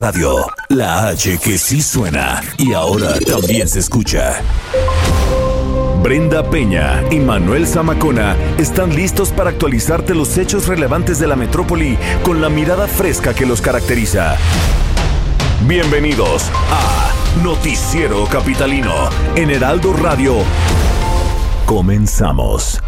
Radio, la H que sí suena y ahora también se escucha. Brenda Peña y Manuel Zamacona están listos para actualizarte los hechos relevantes de la metrópoli con la mirada fresca que los caracteriza. Bienvenidos a Noticiero Capitalino en Heraldo Radio. Comenzamos.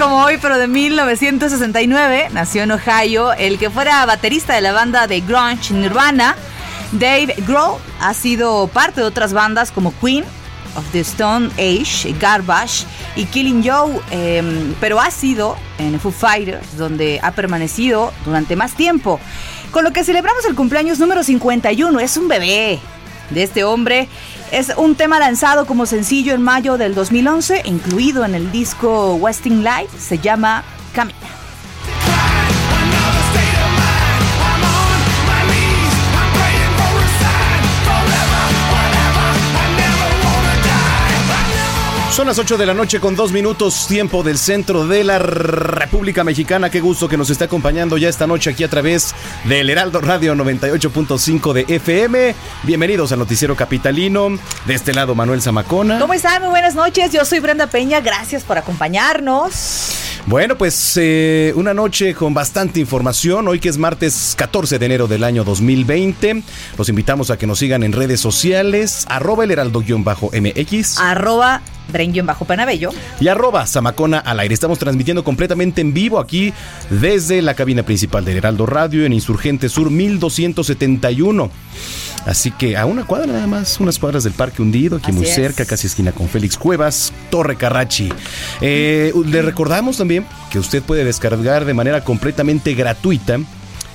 Como hoy, pero de 1969, nació en Ohio el que fuera baterista de la banda de grunge Nirvana, Dave Grohl. Ha sido parte de otras bandas como Queen of the Stone Age, Garbage y Killing Joe, eh, pero ha sido en Foo Fighters donde ha permanecido durante más tiempo. Con lo que celebramos el cumpleaños número 51, es un bebé de este hombre. Es un tema lanzado como sencillo en mayo del 2011, incluido en el disco Westing Light, se llama Camina. Son las 8 de la noche con dos minutos, tiempo del centro de la República Mexicana. Qué gusto que nos esté acompañando ya esta noche aquí a través del Heraldo Radio 98.5 de FM. Bienvenidos al Noticiero Capitalino. De este lado, Manuel Zamacona. ¿Cómo están? Muy buenas noches. Yo soy Brenda Peña. Gracias por acompañarnos. Bueno, pues eh, una noche con bastante información. Hoy que es martes 14 de enero del año 2020. Los invitamos a que nos sigan en redes sociales. Arroba el heraldo-mx. Arroba Bren bajo Penabello. y arroba Zamacona al aire. Estamos transmitiendo completamente en vivo aquí desde la cabina principal del Heraldo Radio en Insurgente Sur 1271. Así que a una cuadra nada más, unas cuadras del Parque Hundido, aquí Así muy es. cerca, casi esquina con Félix Cuevas, Torre Carrachi. Eh, le recordamos también que usted puede descargar de manera completamente gratuita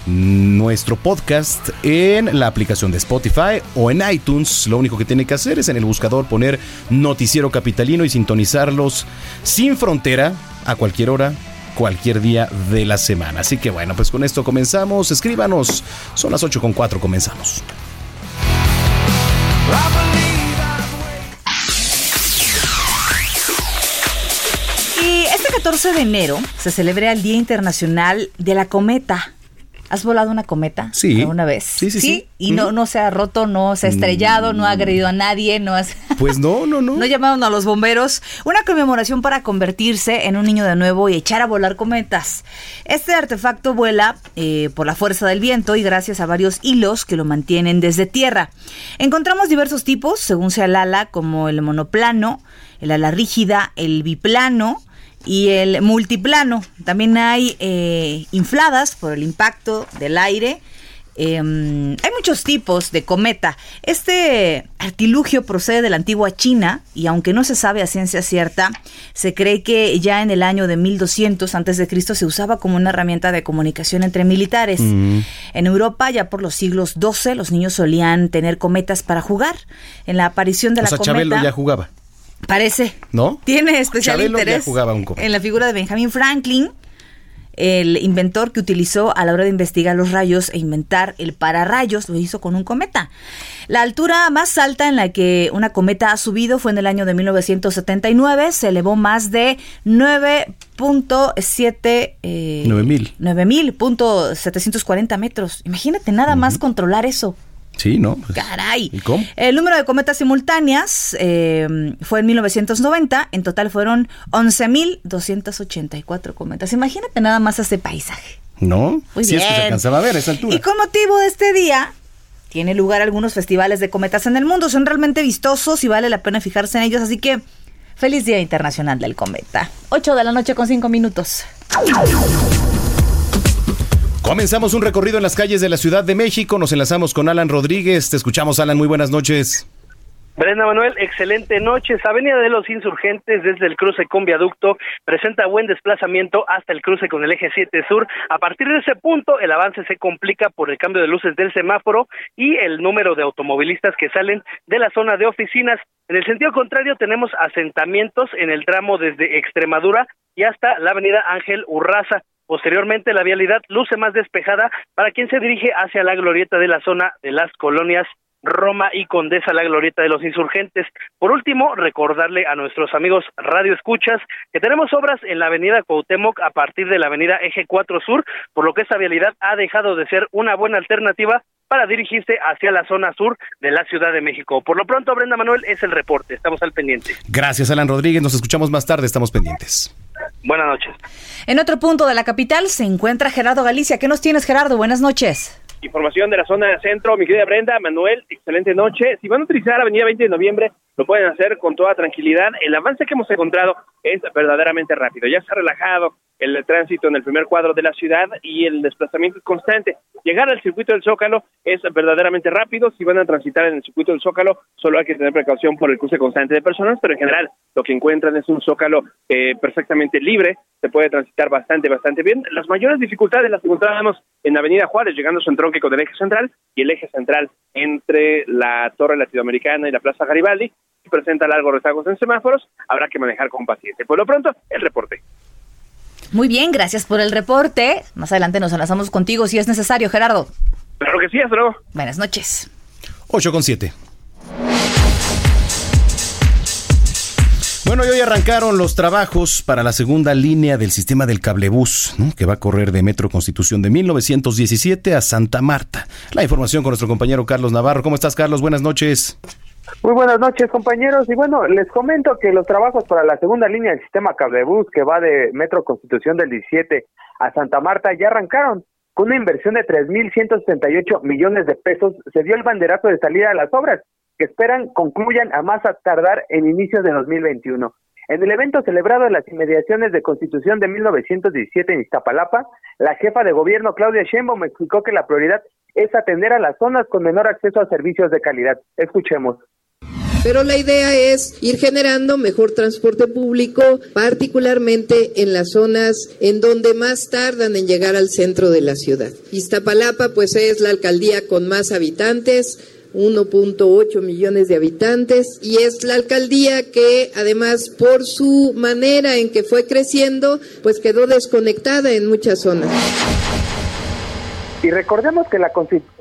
nuestro podcast en la aplicación de Spotify o en iTunes. Lo único que tiene que hacer es en el buscador poner Noticiero Capitalino y sintonizarlos sin frontera a cualquier hora. Cualquier día de la semana. Así que bueno, pues con esto comenzamos. Escríbanos. Son las 8 con 4. Comenzamos. Y este 14 de enero se celebra el Día Internacional de la Cometa. ¿Has volado una cometa Sí. alguna vez? Sí, sí, sí. Y no, no se ha roto, no se ha estrellado, no ha agredido a nadie, no has... Pues no, no, no. No llamaron a los bomberos. Una conmemoración para convertirse en un niño de nuevo y echar a volar cometas. Este artefacto vuela eh, por la fuerza del viento y gracias a varios hilos que lo mantienen desde tierra. Encontramos diversos tipos, según sea el ala, como el monoplano, el ala rígida, el biplano y el multiplano. También hay eh, infladas por el impacto del aire. Eh, hay muchos tipos de cometa. Este artilugio procede de la antigua China y aunque no se sabe a ciencia cierta, se cree que ya en el año de 1200 antes de Cristo se usaba como una herramienta de comunicación entre militares. En Europa ya por los siglos XII los niños solían tener cometas para jugar. En la aparición de o la sea, cometa Chabelo ya jugaba. Parece ¿No? tiene especial Chabelo interés jugaba un cometa. en la figura de Benjamin Franklin. el inventor que utilizó a la hora de investigar los rayos e inventar el pararrayos, lo hizo con un cometa. La altura más alta en la que una cometa ha subido fue en el año de 1979, se elevó más de 9.7 eh, 9000. 9000.740 metros. Imagínate nada más controlar eso. Sí, ¿no? Pues, Caray. ¿Y cómo? El número de cometas simultáneas eh, fue en 1990. En total fueron 11.284 cometas. Imagínate nada más ese paisaje. ¿No? Muy si es que se bien. alcanzaba a ver a esa altura. Y con motivo de este día, tiene lugar algunos festivales de cometas en el mundo. Son realmente vistosos y vale la pena fijarse en ellos. Así que, feliz Día Internacional del Cometa. 8 de la noche con 5 minutos. Comenzamos un recorrido en las calles de la Ciudad de México. Nos enlazamos con Alan Rodríguez. Te escuchamos, Alan. Muy buenas noches. Brenda Manuel, excelente noche. Avenida de los Insurgentes desde el cruce con viaducto presenta buen desplazamiento hasta el cruce con el eje 7 sur. A partir de ese punto, el avance se complica por el cambio de luces del semáforo y el número de automovilistas que salen de la zona de oficinas. En el sentido contrario, tenemos asentamientos en el tramo desde Extremadura y hasta la avenida Ángel Urraza. Posteriormente, la vialidad luce más despejada para quien se dirige hacia la glorieta de la zona de las colonias Roma y Condesa, la glorieta de los insurgentes. Por último, recordarle a nuestros amigos Radio Escuchas que tenemos obras en la avenida Cuauhtémoc a partir de la avenida Eje 4 Sur, por lo que esta vialidad ha dejado de ser una buena alternativa para dirigirse hacia la zona sur de la Ciudad de México. Por lo pronto, Brenda Manuel, es el reporte. Estamos al pendiente. Gracias, Alan Rodríguez. Nos escuchamos más tarde. Estamos pendientes. Buenas noches. En otro punto de la capital se encuentra Gerardo Galicia. ¿Qué nos tienes, Gerardo? Buenas noches. Información de la zona centro, mi querida Brenda, Manuel, excelente noche. Si van a utilizar Avenida 20 de Noviembre, lo pueden hacer con toda tranquilidad. El avance que hemos encontrado es verdaderamente rápido. Ya se ha relajado el tránsito en el primer cuadro de la ciudad y el desplazamiento es constante. Llegar al circuito del Zócalo es verdaderamente rápido. Si van a transitar en el circuito del Zócalo, solo hay que tener precaución por el cruce constante de personas, pero en general lo que encuentran es un Zócalo eh, perfectamente libre. Se puede transitar bastante, bastante bien. Las mayores dificultades las encontrábamos en Avenida Juárez, llegando a su entronque con el eje central y el eje central entre la Torre Latinoamericana y la Plaza Garibaldi. Presenta largos rezagos en semáforos, habrá que manejar con paciencia. Por lo pronto, el reporte. Muy bien, gracias por el reporte. Más adelante nos enlazamos contigo si es necesario, Gerardo. Claro que sí, luego. Buenas noches. 8 con 7. Bueno, y hoy arrancaron los trabajos para la segunda línea del sistema del cablebús, ¿no? que va a correr de Metro Constitución de 1917 a Santa Marta. La información con nuestro compañero Carlos Navarro. ¿Cómo estás, Carlos? Buenas noches. Muy buenas noches, compañeros. Y bueno, les comento que los trabajos para la segunda línea del sistema cablebús que va de Metro Constitución del 17 a Santa Marta ya arrancaron. Con una inversión de 3.178 millones de pesos, se dio el banderazo de salida de las obras, que esperan concluyan a más a tardar en inicios de 2021. En el evento celebrado en las inmediaciones de Constitución de 1917 en Iztapalapa, la jefa de gobierno Claudia Sheinbaum explicó que la prioridad es atender a las zonas con menor acceso a servicios de calidad. Escuchemos. Pero la idea es ir generando mejor transporte público, particularmente en las zonas en donde más tardan en llegar al centro de la ciudad. Iztapalapa pues es la alcaldía con más habitantes, 1.8 millones de habitantes y es la alcaldía que además por su manera en que fue creciendo pues quedó desconectada en muchas zonas. Y recordemos que la,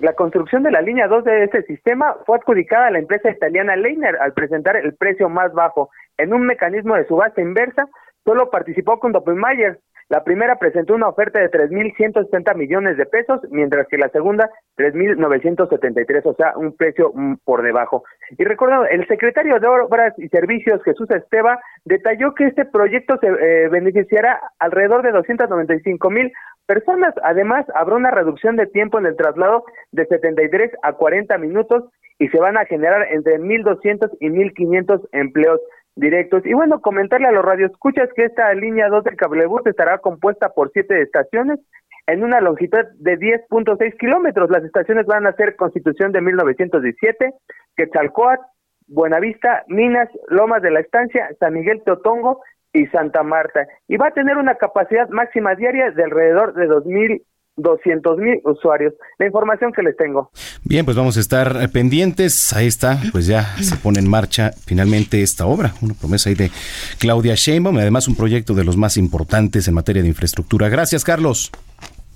la construcción de la línea 2 de este sistema fue adjudicada a la empresa italiana Leiner al presentar el precio más bajo. En un mecanismo de subasta inversa, solo participó con Doppelmayr. La primera presentó una oferta de 3.170 millones de pesos, mientras que la segunda 3.973, o sea, un precio mm, por debajo. Y recordando, el secretario de Obras y Servicios, Jesús Esteba, detalló que este proyecto se eh, beneficiará alrededor de 295 mil personas. Además, habrá una reducción de tiempo en el traslado de 73 a 40 minutos y se van a generar entre 1.200 y 1.500 empleos directos. Y bueno, comentarle a los radioescuchas que esta línea 2 del cablebús estará compuesta por siete estaciones en una longitud de 10.6 kilómetros. Las estaciones van a ser Constitución de 1917, Quetzalcoatl, Buenavista, Minas, Lomas de la Estancia, San Miguel Teotongo y Santa Marta. Y va a tener una capacidad máxima diaria de alrededor de 2.000 200 mil usuarios. La información que les tengo. Bien, pues vamos a estar eh, pendientes. Ahí está, pues ya se pone en marcha finalmente esta obra, una promesa ahí de Claudia Sheinbaum, además un proyecto de los más importantes en materia de infraestructura. Gracias, Carlos.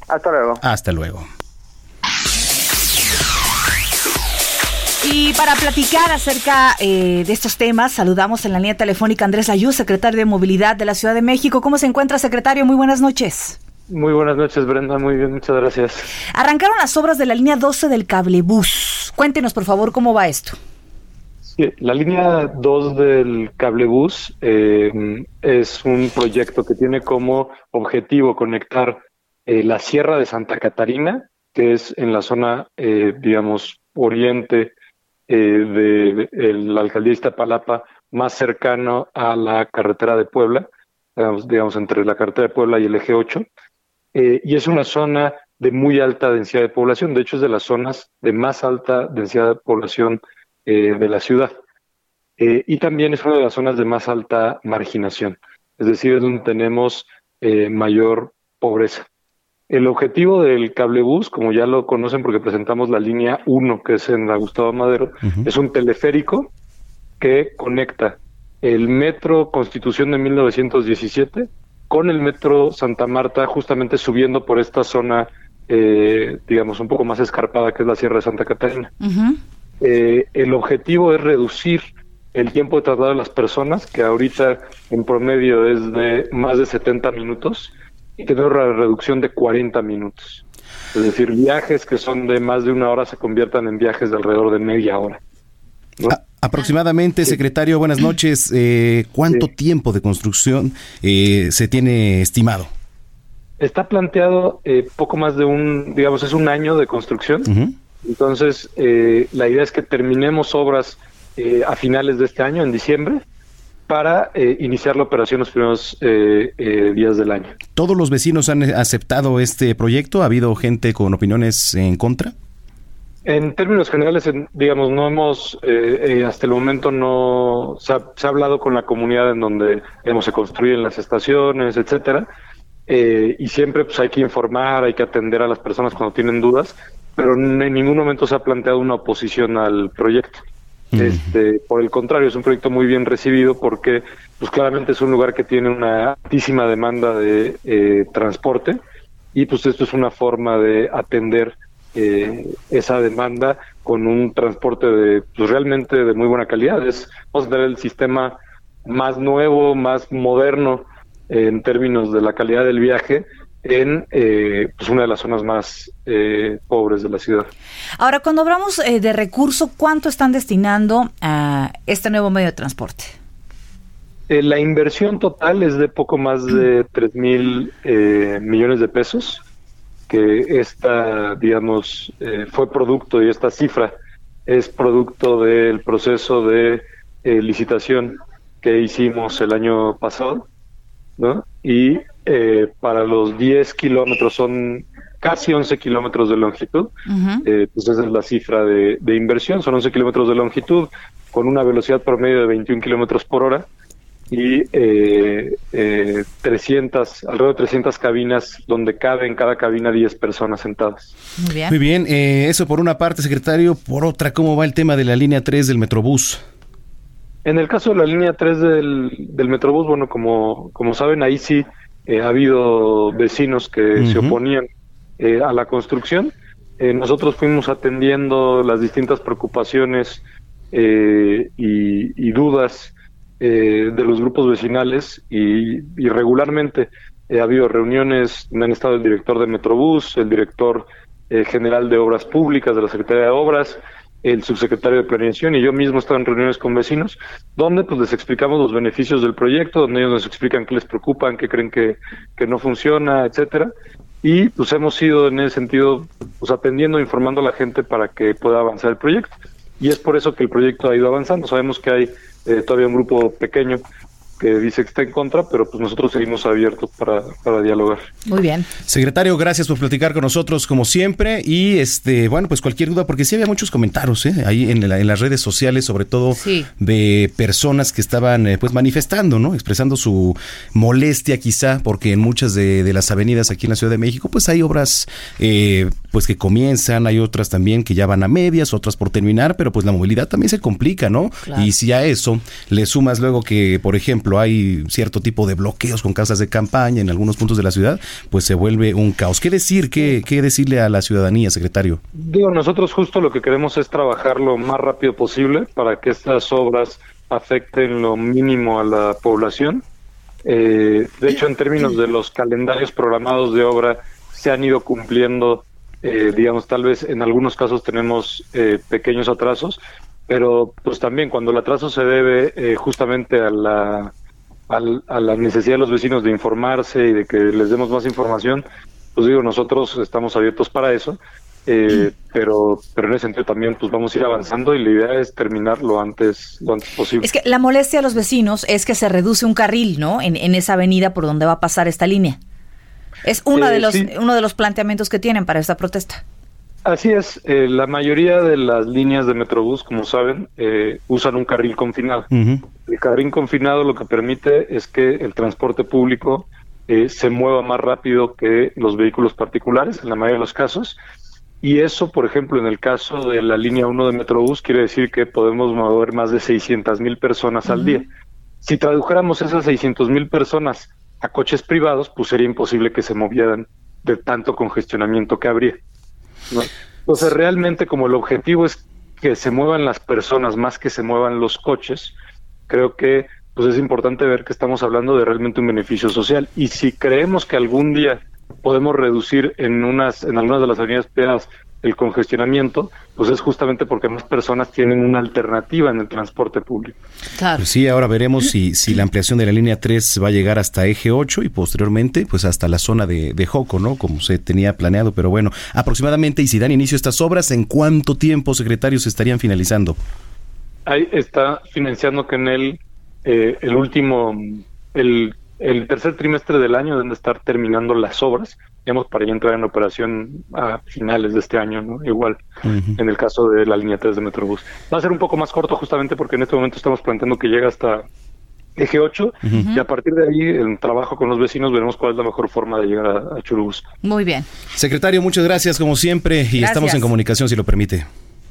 Hasta luego. Hasta luego. Y para platicar acerca eh, de estos temas, saludamos en la línea telefónica a Andrés Ayú, secretario de Movilidad de la Ciudad de México. ¿Cómo se encuentra, secretario? Muy buenas noches. Muy buenas noches, Brenda. Muy bien, muchas gracias. Arrancaron las obras de la línea 12 del cablebús. Cuéntenos, por favor, cómo va esto. Sí, la línea 2 del cablebús eh, es un proyecto que tiene como objetivo conectar eh, la Sierra de Santa Catarina, que es en la zona, eh, digamos, oriente eh, de, de la alcaldía de Iztapalapa, más cercano a la carretera de Puebla, digamos, digamos entre la carretera de Puebla y el eje 8. Eh, y es una zona de muy alta densidad de población, de hecho es de las zonas de más alta densidad de población eh, de la ciudad. Eh, y también es una de las zonas de más alta marginación, es decir, es donde tenemos mayor pobreza. El objetivo del cablebús, como ya lo conocen porque presentamos la línea 1, que es en la Gustavo Madero, es un teleférico que conecta el metro Constitución de 1917 con el metro Santa Marta, justamente subiendo por esta zona, eh, digamos, un poco más escarpada que es la Sierra de Santa Catarina. Eh, el objetivo es reducir el tiempo de traslado de las personas, que ahorita en promedio es de más de 70 minutos, tener una reducción de 40 minutos. Es decir, viajes que son de más de una hora se conviertan en viajes de alrededor de media hora. ¿no? Aproximadamente, secretario, buenas noches. Eh, ¿Cuánto tiempo de construcción eh, se tiene estimado? Está planteado eh, poco más de un, digamos, es un año de construcción. Entonces, eh, la idea es que terminemos obras eh, a finales de este año, en diciembre, para eh, iniciar la operación los primeros eh, eh, días del año. ¿Todos los vecinos han aceptado este proyecto? ¿Ha habido gente con opiniones en contra? En términos generales, en- digamos, no hemos, hasta el momento no, se ha, se ha hablado con la comunidad en donde, digamos, se construyen las estaciones, etcétera, y siempre pues hay que informar, hay que atender a las personas cuando tienen dudas, pero en ningún momento se ha planteado una oposición al proyecto. Este, por el contrario, es un proyecto muy bien recibido porque, pues claramente es un lugar que tiene una altísima demanda de eh, transporte y pues esto es una forma de atender eh, esa demanda con un transporte de pues realmente de muy buena calidad. Es, vamos a tener el sistema más nuevo, más moderno en términos de la calidad del viaje en eh, pues una de las zonas más eh, pobres de la ciudad. Ahora, cuando hablamos eh, de recurso, ¿cuánto están destinando a este nuevo medio de transporte? Eh, la inversión total es de poco más de 3 mil eh, millones de pesos, que esta, digamos, eh, fue producto y esta cifra es producto del proceso de licitación que hicimos el año pasado, ¿no? Y eh, para los 10 kilómetros son casi 11 kilómetros de longitud, eh, pues esa es la cifra de, de inversión, son 11 kilómetros de longitud con una velocidad promedio de 21 kilómetros por hora y eh, eh, 300, alrededor de 300 cabinas donde cabe en cada cabina 10 personas sentadas. Muy bien. Muy bien, eh, eso por una parte, secretario. Por otra, ¿cómo va el tema de la línea 3 del Metrobús? En el caso de la línea 3 del, del Metrobús, bueno, como, como saben, ahí sí eh, ha habido vecinos que se oponían eh, a la construcción. Eh, nosotros fuimos atendiendo las distintas preocupaciones eh, y, y dudas eh, de los grupos vecinales y, y regularmente ha habido reuniones, han estado el director de Metrobús, el director eh, general de Obras Públicas de la Secretaría de Obras, el subsecretario de Planeación y yo mismo he estado en reuniones con vecinos, donde pues les explicamos los beneficios del proyecto, donde ellos nos explican qué les preocupan, qué creen que, que no funciona, etcétera. Y pues hemos ido en ese sentido pues atendiendo, informando a la gente para que pueda avanzar el proyecto. Y es por eso que el proyecto ha ido avanzando. Sabemos que hay eh, todavía un grupo pequeño que dice que está en contra, pero pues nosotros seguimos abiertos para, para dialogar. Muy bien. Secretario, gracias por platicar con nosotros como siempre y este bueno pues cualquier duda porque sí había muchos comentarios ¿eh? ahí en, la- en las redes sociales sobre todo Sí. de personas que estaban eh, pues manifestando no expresando su molestia quizá porque en muchas de, de las avenidas aquí en la Ciudad de México pues hay obras eh, pues que comienzan hay otras también que ya van a medias otras por terminar pero pues la movilidad también se complica no Claro. y si a eso le sumas luego que por ejemplo hay cierto tipo de bloqueos con casas de campaña en algunos puntos de la ciudad pues se vuelve un caos. Qué decir qué, qué decirle a la ciudadanía secretario Digo, nosotros justo lo que queremos es trabajar lo más rápido posible para que estas obras afecten lo mínimo a la población. Eh, de hecho, en términos de los calendarios programados de obra, se han ido cumpliendo, eh, digamos, tal vez en algunos casos tenemos eh, pequeños atrasos, pero pues también cuando el atraso se debe eh, justamente a la, al- a la necesidad de los vecinos de informarse y de que les demos más información, pues digo, nosotros estamos abiertos para eso, eh, pero, pero en ese sentido también pues vamos a ir avanzando y la idea es terminar lo antes, lo antes posible. Es que la molestia a los vecinos es que se reduce un carril, ¿no? En, en esa avenida por donde va a pasar esta línea. Es uno Eh, de los sí. uno de los planteamientos que tienen para esta protesta. Así es, eh, la mayoría de las líneas de Metrobús, como saben, eh, usan un carril confinado. El carril confinado lo que permite es que el transporte público eh, se mueva más rápido que los vehículos particulares, en la mayoría de los casos. Y eso, por ejemplo, en el caso de la línea 1 de Metrobús, quiere decir que podemos mover más de 600 mil personas al día. Si tradujéramos esas 600 mil personas a coches privados, pues sería imposible que se movieran de tanto congestionamiento que habría. ¿no? Entonces, realmente como el objetivo es que se muevan las personas más que se muevan los coches, creo que pues es importante ver que estamos hablando de realmente un beneficio social y si creemos que algún día podemos reducir en unas en algunas de las avenidas peadas el congestionamiento, pues es justamente porque más personas tienen una alternativa en el transporte público. Pues sí, ahora veremos si, si la ampliación de la línea 3 va a llegar hasta eje 8 y posteriormente pues hasta la zona de, de Joco, ¿no? Como se tenía planeado, pero bueno, aproximadamente, y si dan inicio a estas obras, ¿en cuánto tiempo, secretarios, se estarían finalizando? Ahí está financiando que en el, eh, el último, el, el tercer trimestre del año deben de estar terminando las obras, digamos, para ya entrar en operación a finales de este año, ¿no? Igual, en el caso de la línea 3 de Metrobús. Va a ser un poco más corto justamente porque en este momento estamos planteando que llega hasta eje 8 Ujú. y a partir de ahí, en trabajo con los vecinos, veremos cuál es la mejor forma de llegar a, a Churubusco. Muy bien. Secretario, muchas gracias como siempre y Gracias. estamos en comunicación si lo permite.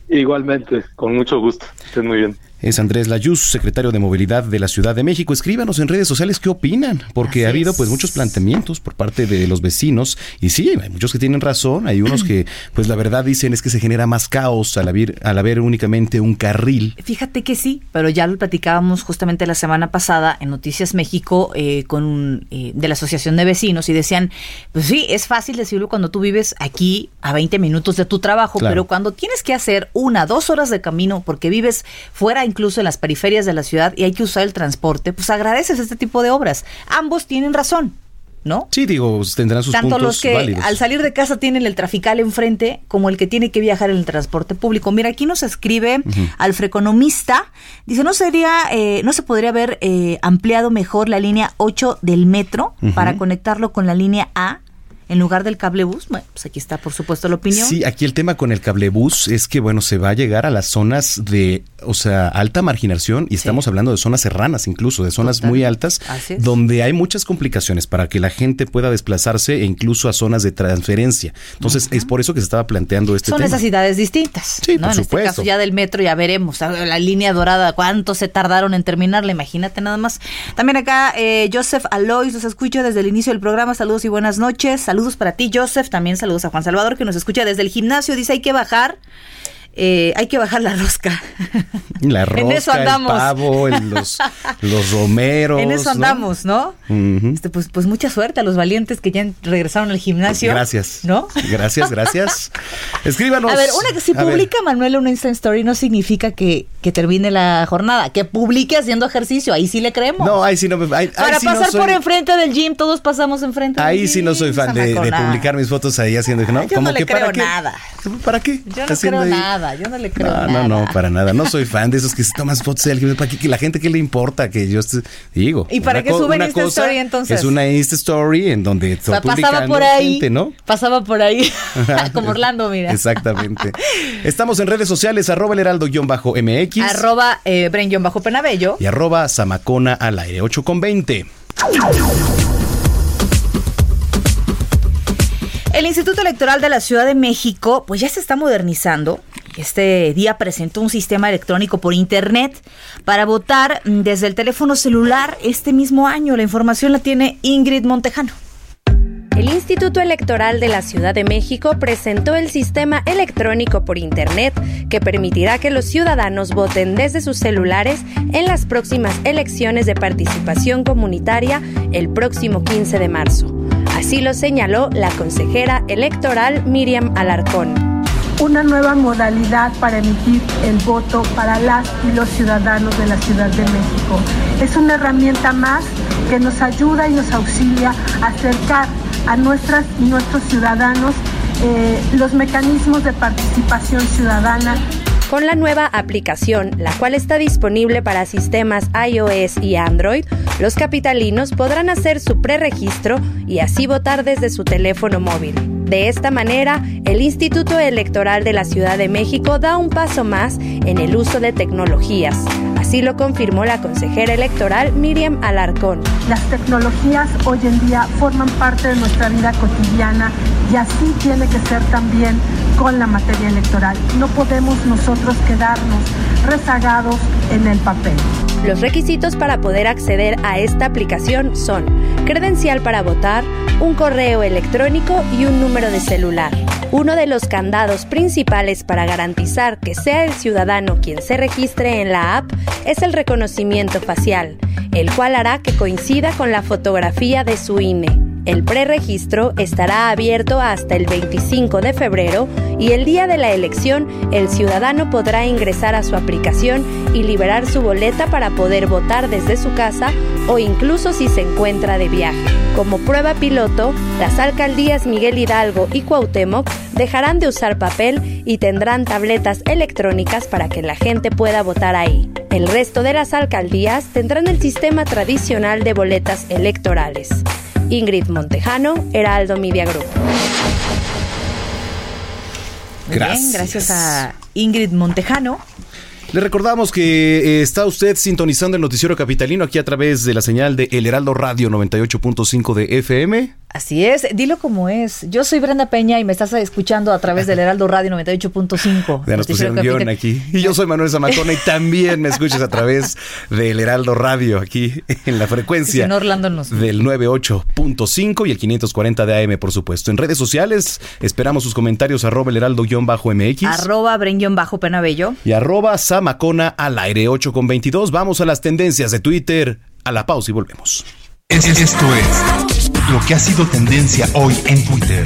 Igualmente, con mucho gusto. Estén muy bien. Es Andrés Layuz, secretario de Movilidad de la Ciudad de México. Escríbanos en redes sociales qué opinan, porque ha habido pues muchos planteamientos por parte de los vecinos y sí, hay muchos que tienen razón, hay unos que pues la verdad dicen es que se genera más caos al haber, al haber únicamente un carril. Fíjate que sí, pero ya lo platicábamos justamente la semana pasada en Noticias México eh, con un, eh, de la Asociación de Vecinos y decían, pues sí, es fácil decirlo cuando tú vives aquí a 20 minutos de tu trabajo, Claro. pero cuando tienes que hacer una, dos horas de camino porque vives fuera incluso en las periferias de la ciudad y hay que usar el transporte, pues agradeces este tipo de obras. Ambos tienen razón, ¿no? Sí, digo, tendrán sus Tanto puntos los que válidos. al salir de casa tienen el trafical enfrente como el que tiene que viajar en el transporte público. Mira, aquí nos escribe Ujú. Alfreconomista, dice, ¿no sería, eh, no se podría haber eh, ampliado mejor la línea 8 del metro para conectarlo con la línea A en lugar del cablebús? Bueno, pues aquí está, por supuesto, la opinión. Sí, aquí el tema con el cablebús es que, bueno, se va a llegar a las zonas de, o sea, alta marginación y estamos hablando de zonas serranas incluso, de zonas Total. muy altas, donde hay muchas complicaciones para que la gente pueda desplazarse e incluso a zonas de transferencia. Entonces, es por eso que se estaba planteando este Son tema. necesidades distintas. Sí, ¿no? por en este supuesto. caso ya del metro ya veremos. La línea dorada, ¿cuánto se tardaron en terminarla? Imagínate nada más. También acá eh, Joseph Alois los escucho desde el inicio del programa. Saludos y buenas noches. Saludos para ti, Joseph. También saludos a Juan Salvador que nos escucha desde el gimnasio. Dice hay que bajar. Eh, hay que bajar la rosca. La En rosca, eso el andamos. pavo, el- los, los romeros. en eso ¿no? andamos, ¿no? Este, pues, pues mucha suerte a los valientes que ya regresaron al gimnasio. Gracias. ¿No? Gracias, gracias. Escríbanos. A ver, una que si A ver. publica Manuel una Insta Story no significa que, que termine la jornada. Que publique haciendo ejercicio, ahí sí le creemos. No, ahí sí no me. ahí- ahí Para sí no pasar soy- por enfrente del gym, todos pasamos enfrente del Ahí sí no soy fan de, publicar mis fotos ahí haciendo. ¿no? Yo no le que para creo qué. nada. ¿Para qué? Yo no Haciendo creo ahí- nada. Nada, yo no le creo No, nada. no, no, para nada. No soy fan de esos que se toman fotos selfie. ¿Para qué? Que la gente, ¿qué le importa? Que yo digo. ¿Y para qué suben Insta cosa Story, entonces? Es una Insta Story en donde O sea, pasaba por ahí, gente, ¿no? pasaba por ahí, como Orlando, mira. Exactamente. Estamos en redes sociales, arroba el heraldo-mx Arroba eh, bajo penabello. y arroba zamacona al aire, 8 con 20. El Instituto Electoral de la Ciudad de México, pues ya se está modernizando. Este día presentó un sistema electrónico por internet para votar mm, desde el teléfono celular este mismo año. La información la tiene Ingrid Montejano. El Instituto Electoral de la Ciudad de México presentó el sistema electrónico por Internet que permitirá que los ciudadanos voten desde sus celulares en las próximas elecciones de participación comunitaria el próximo 15 de marzo. Así lo señaló la consejera electoral Miriam Alarcón. Una nueva modalidad para emitir el voto para las y los ciudadanos de la Ciudad de México. Es una herramienta más que nos ayuda y nos auxilia a acercar a nuestras y nuestros ciudadanos eh, los mecanismos de participación ciudadana Con la nueva aplicación, la cual está disponible para sistemas iOS y Android, los capitalinos podrán hacer su preregistro y así votar desde su teléfono móvil. De esta manera, el Instituto Electoral de la Ciudad de México da un paso más en el uso de tecnologías. Así lo confirmó la consejera electoral Miriam Alarcón. Las tecnologías hoy en día forman parte de nuestra vida cotidiana y así tiene que ser también con la materia electoral. No podemos nosotros quedarnos rezagados en el papel. Los requisitos para poder acceder a esta aplicación son credencial para votar, un correo electrónico y un número de celular. Uno de los candados principales para garantizar que sea el ciudadano quien se registre en la app es el reconocimiento facial, el cual hará que coincida con la fotografía de su INE. El preregistro estará abierto hasta el 25 de febrero y el día de la elección el ciudadano podrá ingresar a su aplicación y liberar su boleta para poder votar desde su casa o incluso si se encuentra de viaje. Como prueba piloto, las alcaldías Miguel Hidalgo y Cuauhtémoc dejarán de usar papel y tendrán tabletas electrónicas para que la gente pueda votar ahí. El resto de las alcaldías tendrán el sistema tradicional de boletas electorales. Ingrid Montejano, Heraldo Media Group. Muy bien, gracias a Ingrid Montejano. Le recordamos que eh, está usted sintonizando el noticiero capitalino aquí a través de la señal de El Heraldo Radio 98.5 de FM. Así es, dilo como es. Yo soy Brenda Peña y me estás escuchando a través del Heraldo Radio 98.5. Ya nos pusieron guion aquí. Y yo soy Manuel Zamacona y también me escuchas a través del Heraldo Radio aquí en la Si frecuencia no, Orlando nos... del 98.5 y el 540 de AM, por supuesto. En redes sociales esperamos sus comentarios arroba el heraldo-mx Arroba bajo penabello. y arroba zamacona al aire 8 con 22. Vamos a las tendencias de Twitter. A la pausa y volvemos. Es- Esto es lo que ha sido tendencia hoy en Twitter.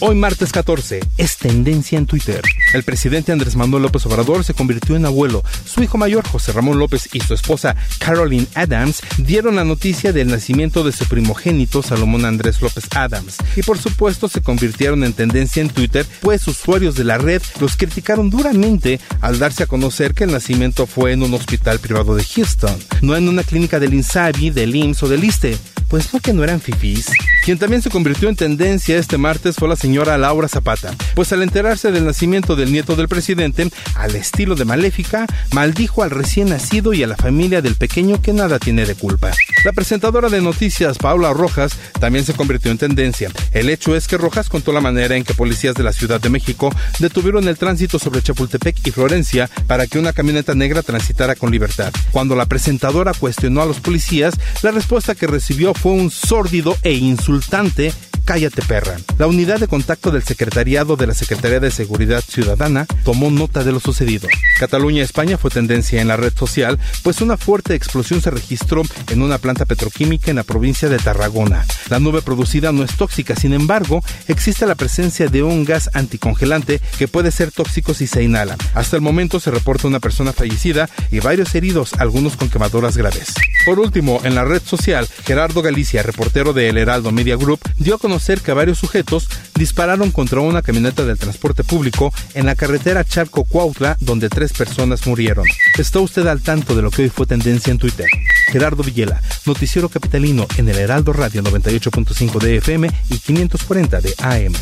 Hoy martes 14 es tendencia en Twitter. El presidente Andrés Manuel López Obrador se convirtió en abuelo. Su hijo mayor, José Ramón López, y su esposa, Caroline Adams, dieron la noticia del nacimiento de su primogénito, Salomón Andrés López Adams. Y por supuesto se convirtieron en tendencia en Twitter, pues usuarios de la red los criticaron duramente al darse a conocer que el nacimiento fue en un hospital privado de Houston, no en una clínica del INSABI, del IMSS o del ISTE. Pues no que no eran fifís. Quien también se convirtió en tendencia este martes fue la señora Laura Zapata, pues al enterarse del nacimiento del nieto del presidente, al estilo de Maléfica, maldijo al recién nacido y a la familia del pequeño que nada tiene de culpa. La presentadora de noticias, Paula Rojas, también se convirtió en tendencia. El hecho es que Rojas contó la manera en que policías de la Ciudad de México detuvieron el tránsito sobre Chapultepec y Florencia para que una camioneta negra transitara con libertad. Cuando la presentadora cuestionó a los policías, la respuesta que recibió fue un sórdido e insultante Cállate perra. La unidad de contacto del Secretariado de la Secretaría de Seguridad Ciudadana tomó nota de lo sucedido. Cataluña, España fue tendencia en la red social, pues una fuerte explosión se registró en una planta petroquímica en la provincia de Tarragona. La nube producida no es tóxica, sin embargo, existe la presencia de un gas anticongelante que puede ser tóxico si se inhala. Hasta el momento se reporta una persona fallecida y varios heridos, algunos con quemaduras graves. Por último, en la red social, Gerardo Galicia, reportero de El Heraldo Media Group dio a conocer que varios sujetos dispararon contra una camioneta del transporte público en la carretera Charco-Cuautla, donde tres personas murieron. ¿Está usted al tanto de lo que hoy fue tendencia en Twitter? Gerardo Villela, Noticiero Capitalino en el Heraldo Radio 98.5 de FM y 540 de AM.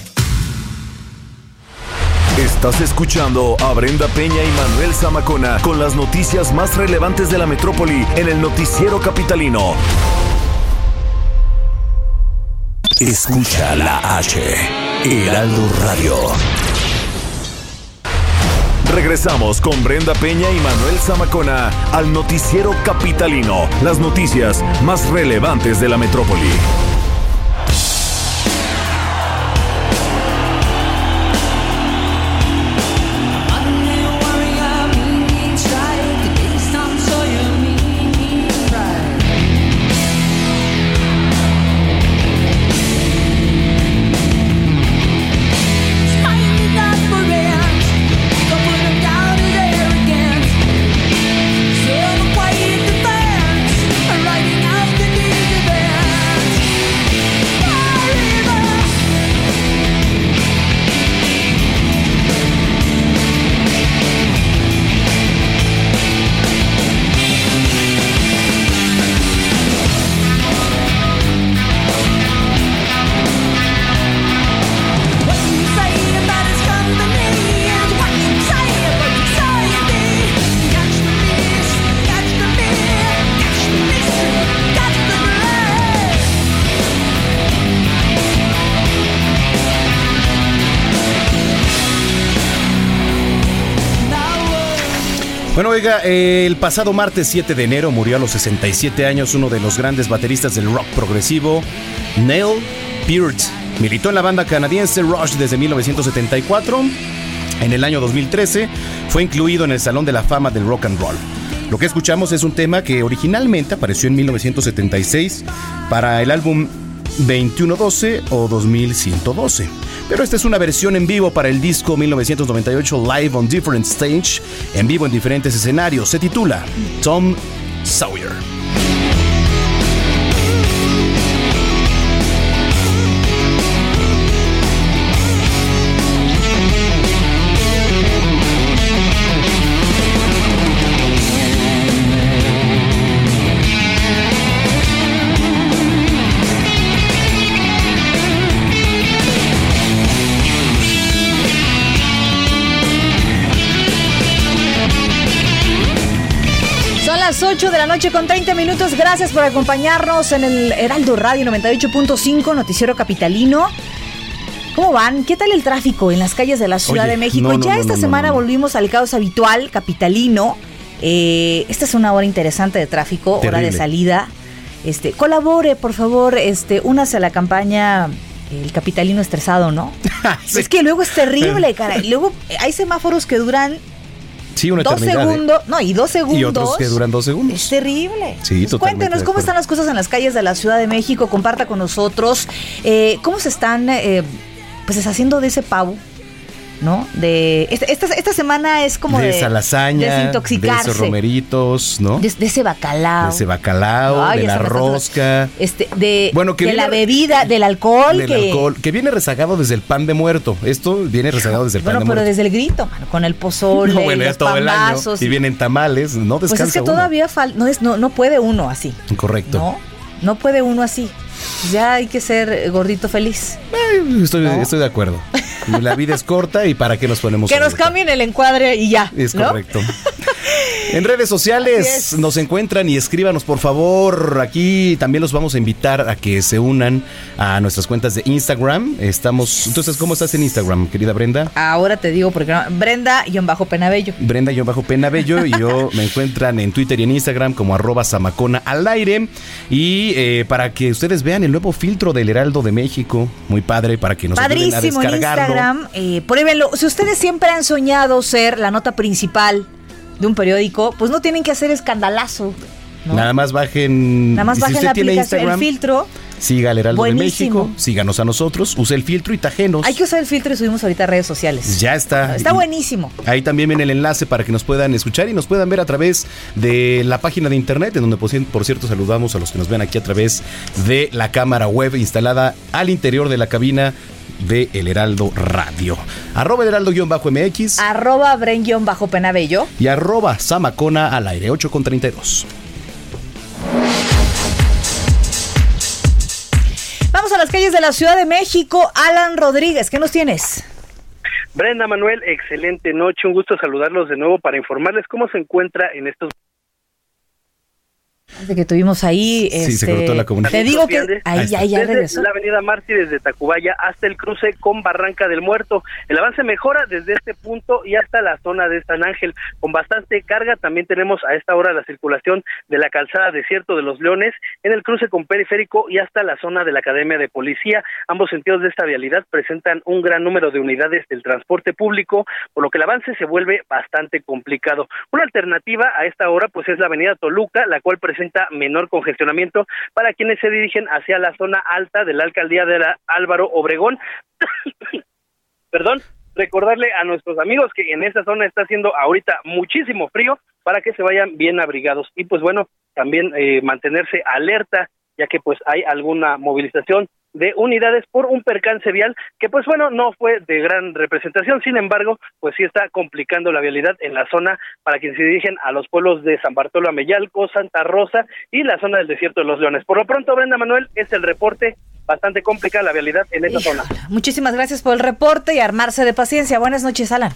Estás escuchando a Brenda Peña y Manuel Zamacona con las noticias más relevantes de la metrópoli en el noticiero capitalino. Escucha la H, Heraldo Radio. Regresamos con Brenda Peña y Manuel Zamacona al noticiero capitalino, las noticias más relevantes de la metrópoli. El pasado martes 7 de enero murió a los 67 años uno de los grandes bateristas del rock progresivo, Neil Peart. Militó en la banda canadiense Rush desde 1974. En el año 2013 fue incluido en el Salón de la Fama del Rock and Roll. Lo que escuchamos es un tema que originalmente apareció en 1976 para el álbum 2112 o 2112. Pero esta es una versión en vivo para el disco 1998 Live on Different Stage, en vivo en diferentes escenarios. Se titula Tom Sawyer. Las 8 de la noche con 30 minutos. Gracias por acompañarnos en el Heraldo Radio 98.5, Noticiero Capitalino. ¿Cómo van? ¿Qué tal el tráfico en las calles de la Ciudad Oye, de México? no, no, ya no, esta semana volvimos al caos habitual capitalino. Eh, esta es una hora interesante de tráfico, hora de salida. Este, colabore, por favor, este, únase a la campaña El Capitalino Estresado, ¿no? Es que luego es terrible, cara. Luego eh, hay semáforos que duran Sí, una dos ¿eh? segundos, no, y dos segundos. Y otros que duran dos segundos. Es terrible. Sí, Pues Cuéntenos cómo están las cosas en las calles de la Ciudad de México. Comparta con nosotros eh, cómo se están eh, pues deshaciendo de ese pavo, ¿no? De esta, esta, semana es como de, de, esa lasaña, de desintoxicarse. esos romeritos, ¿no? de, de ese bacalao. De ese bacalao, Ay, de la rosca. Este, de, Bueno, que de viene- la bebida, del alcohol. Del que, alcohol, que viene rezagado desde el pan de muerto. Esto viene rezagado desde el Bueno, pan de pero muerto. desde el grito, mano, con el pozole, no, bueno, los todo el año. pambazos Y vienen tamales, no Pues descansa es que uno. todavía falta, no, es, no, no puede uno así. Correcto. No, no puede uno así. Ya hay que ser gordito feliz. Eh, Estoy, estoy de acuerdo. La vida es corta y para qué nos ponemos Que nos cambien el encuadre y ya. Es ¿no? correcto. En redes sociales es. nos encuentran y escríbanos por favor. Aquí también los vamos a invitar a que se unan a nuestras cuentas de Instagram. Estamos. Entonces, ¿cómo estás en Instagram, querida Brenda? Ahora te digo porque no, Brenda-Penabello. Brenda-Pena Bello y yo me encuentran en Twitter y en Instagram como arroba zamacona al aire. Y eh, para que ustedes vean el nuevo filtro del Heraldo de México, muy padre, para que nos ayuden a Padrísimo en descargarlo. Instagram. Eh, pruébenlo. Si ustedes siempre han soñado ser la nota principal de un periódico, pues no tienen que hacer escandalazo. ¿no? Nada más bajen. Nada más si bajen la tiene aplicación, el Instagram, filtro. Siga al Heraldo de. México, síganos a nosotros, use el filtro y tajenos. Hay que usar el filtro y subimos ahorita a redes sociales. Ya está. Está Y buenísimo. Ahí también viene el enlace para que nos puedan escuchar y nos puedan ver a través de la página de internet, en donde por cierto saludamos a los que nos ven aquí a través de la cámara web instalada al interior de la cabina de El Heraldo Radio. Arroba Heraldo-MX Arroba bajo penabello. y arroba Samacona al aire 8 con 32. Vamos a las calles de la Ciudad de México. Alan Rodríguez, ¿qué nos tienes? Brenda Manuel, excelente noche, un gusto saludarlos de nuevo para informarles cómo se encuentra en estos Desde que tuvimos ahí. Sí, se este, cortó la comunicación. Te digo que. Viandes, Ahí ya, ya desde regresó. la avenida Martí desde Tacubaya hasta el cruce con Barranca del Muerto. El avance mejora desde este punto y hasta la zona de San Ángel con bastante carga. También tenemos a esta hora la circulación de la calzada Desierto de los Leones en el cruce con Periférico y hasta la zona de la Academia de Policía. Ambos sentidos de esta vialidad presentan un gran número de unidades del transporte público, por lo que el avance se vuelve bastante complicado. Una alternativa a esta hora pues es la avenida Toluca, la cual presenta menor congestionamiento para quienes se dirigen hacia la zona alta de la alcaldía de la Álvaro Obregón. Perdón, recordarle a nuestros amigos que en esta zona está haciendo ahorita muchísimo frío para que se vayan bien abrigados y pues bueno, también eh, mantenerse alerta ya que pues hay alguna movilización de unidades por un percance vial que pues bueno no fue de gran representación sin embargo pues sí está complicando la vialidad en la zona para quienes se dirigen a los pueblos de San Bartolo Ameyalco, Santa Rosa y la zona del desierto de los Leones por lo pronto Brenda Manuel es el reporte bastante complicada la vialidad en esa zona Muchísimas gracias por el reporte y armarse de paciencia. Buenas noches, Alan.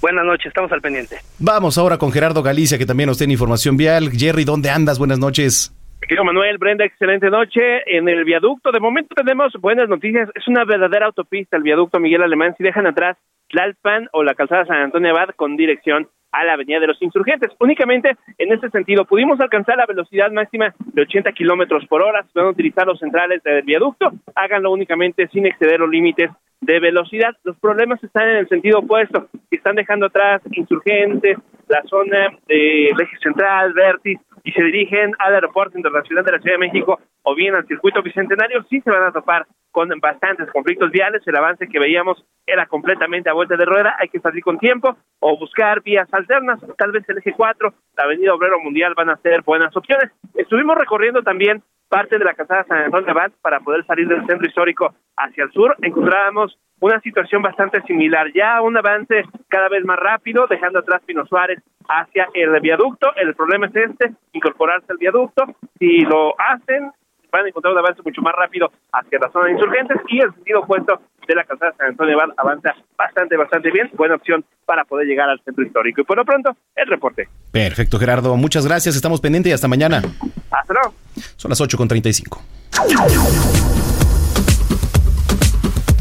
buenas noches estamos al pendiente Vamos ahora con Gerardo Galicia, que también nos tiene información vial. Jerry, ¿dónde andas? Buenas noches. Querido Manuel, Brenda, excelente noche. En el viaducto, de momento tenemos buenas noticias. Es una verdadera autopista el viaducto Miguel Alemán. Si dejan atrás Tlalpan o la calzada San Antonio Abad con dirección a la Avenida de los Insurgentes. Únicamente en este sentido pudimos alcanzar la velocidad máxima de 80 kilómetros por hora. Si van utilizar los centrales del viaducto, háganlo únicamente sin exceder los límites de velocidad. Los problemas están en el sentido opuesto. Están dejando atrás Insurgentes, la zona de eje central, Vértiz, y se dirigen al Aeropuerto Internacional de la Ciudad de México o bien al Circuito Bicentenario, sí se van a topar con bastantes conflictos viales. El avance que veíamos era completamente a vuelta de rueda. Hay que salir con tiempo o buscar vías alternas. Tal vez el eje 4, la Avenida Obrero Mundial van a ser buenas opciones. Estuvimos recorriendo también parte de la calzada San Antonio de Abad para poder salir del centro histórico hacia el sur. Encontrábamos una situación bastante similar, ya un avance cada vez más rápido, dejando atrás Pino Suárez hacia el viaducto. El problema es este, incorporarse al viaducto. Si lo hacen, van a encontrar un avance mucho más rápido hacia la zona de insurgentes y el sentido opuesto de la calzada San Antonio Abad avanza bastante, bastante bien. Buena opción para poder llegar al centro histórico. Y por lo pronto, el reporte. Perfecto, Gerardo. Muchas gracias. Estamos pendientes y hasta mañana. Hasta luego. Son las 8 con 35.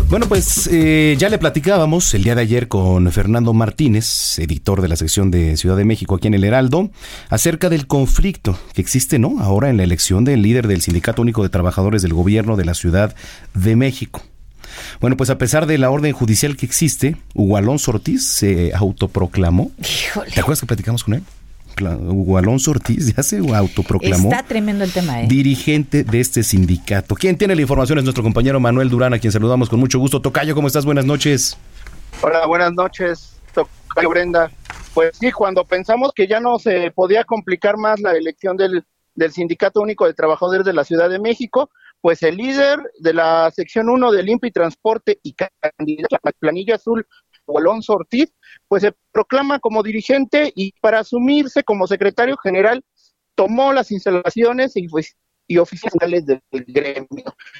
Bueno, pues eh, ya le platicábamos el día de ayer con Fernando Martínez, editor de la sección de Ciudad de México aquí en el Heraldo, acerca del conflicto que existe, ¿no? Ahora en la elección del líder del Sindicato Único de Trabajadores del Gobierno de la Ciudad de México. Bueno, pues a pesar de la orden judicial que existe, Hugo Alonso Ortiz se autoproclamó. ¿Te acuerdas que platicamos con él? Hugo Alonso Ortiz ya se autoproclamó Está tremendo el tema, ¿eh? dirigente de este sindicato. ¿Quién tiene la información? Es nuestro compañero Manuel Durán, a quien saludamos con mucho gusto. Tocayo, ¿cómo estás? Buenas noches. Hola, buenas noches, Tocayo Brenda. Pues sí, cuando pensamos que ya no se podía complicar más la elección del, del Sindicato Único de Trabajadores de la Ciudad de México, pues el líder de la sección 1 de Limpio y Transporte y candidato a la planilla azul, Alonso Ortiz, pues se proclama como dirigente y para asumirse como secretario general tomó las instalaciones y pues y oficinas centrales del gremio,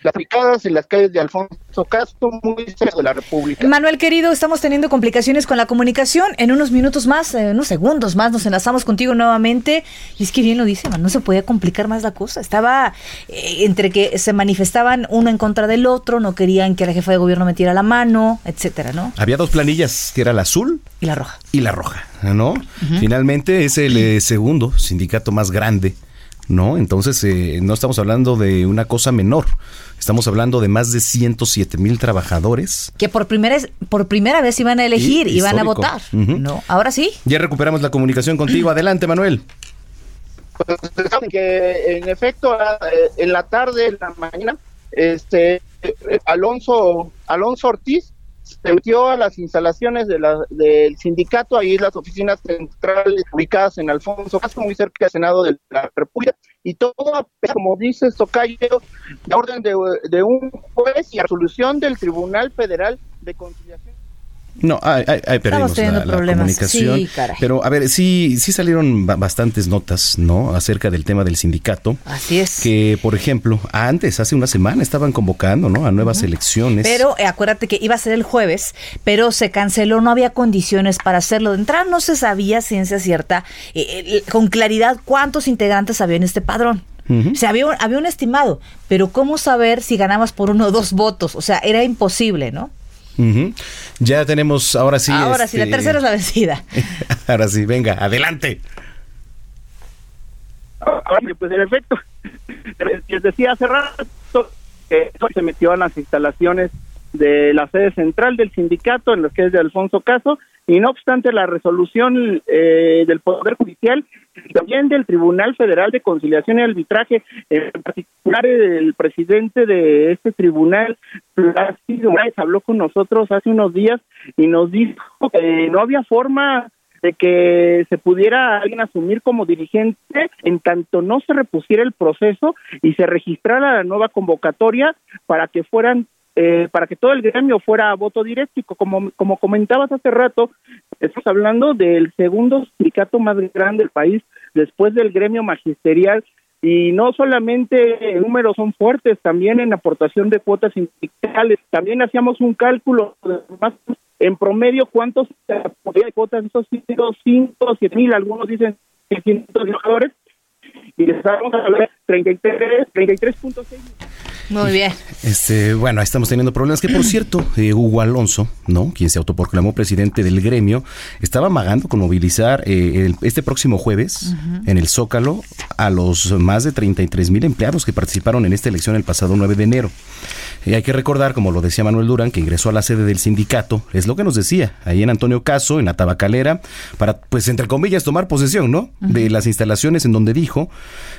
las ubicadas en las calles de Alfonso Castro, muy cerca de la República. Manuel querido, estamos teniendo complicaciones con la comunicación. En unos minutos más, unos segundos más, nos enlazamos contigo nuevamente. Y es que bien lo dice, man, no se podía complicar más la cosa. Estaba eh, entre que se manifestaban uno en contra del otro, no querían que la jefa de gobierno metiera la mano, etcétera, ¿no? Había dos planillas, que era la azul Y la roja. y la roja, ¿no? Finalmente es el eh, segundo sindicato más grande, ¿no? Entonces eh, no estamos hablando de una cosa menor. Estamos hablando de más de 107 mil trabajadores. Que por primera, por primera vez iban a elegir, Y- iban a votar. ¿no? Ahora sí. Ya recuperamos la comunicación contigo. Adelante, Manuel. pues saben que en efecto eh, en la tarde, en la mañana, este eh, Alonso Alonso Ortiz se metió a las instalaciones de la, del sindicato, ahí las oficinas centrales ubicadas en Alfonso Caso, muy cerca del Senado de la República, y todo, como dice Tocayo, la orden de, de un juez y resolución del Tribunal Federal de Conciliación. No, ahí, ahí- perdimos la, comunicación. Sí, pero a ver, sí, sí salieron ba- bastantes notas, ¿no? Acerca del tema del sindicato. Así es. Que, por ejemplo, antes, hace una semana, estaban convocando, ¿no? A nuevas elecciones. Pero eh, acuérdate que iba a ser el jueves, pero se canceló, no había condiciones para hacerlo. De entrada no se sabía ciencia cierta, eh, con claridad, cuántos integrantes había en este padrón. Ujú. O sea, había un, había un estimado, pero ¿cómo saber si ganabas por uno o dos votos? O sea, era imposible, ¿no? Ujú. Ya tenemos, ahora sí. Ahora sí, la este, tercera es la vencida. Ahora sí, venga, adelante. Pues en efecto, les decía hace rato que se metió a las instalaciones de la sede central del sindicato, en lo que es de Alfonso Caso, y no obstante la resolución eh, del Poder Judicial también del Tribunal Federal de Conciliación y Arbitraje, en particular el presidente de este tribunal, Plácido habló con nosotros hace unos días y nos dijo que no había forma de que se pudiera alguien asumir como dirigente en tanto no se repusiera el proceso y se registrara la nueva convocatoria para que fueran eh, para que todo el gremio fuera a voto directo como como comentabas hace rato estamos hablando del segundo sindicato más grande del país después del gremio magisterial. Y no solamente en números son fuertes, también en aportación de cuotas sindicales. También hacíamos un cálculo de más en promedio cuántos de cuotas, esos sitios, 5, 7 mil, algunos dicen 600 trabajadores, y les vamos a hablar 33, 33.6 Muy bien. Este, bueno, estamos teniendo problemas. Que por cierto, eh, Hugo Alonso, ¿no? Quien se autoproclamó presidente del gremio, estaba amagando con movilizar eh, el- este próximo jueves en el Zócalo a los más de 33 mil empleados que participaron en esta elección el pasado 9 de enero. Y hay que recordar, como lo decía Manuel Durán, que ingresó a la sede del sindicato, es lo que nos decía, ahí en Antonio Caso, en la tabacalera, para, pues, entre comillas, tomar posesión, ¿no? De las instalaciones en donde dijo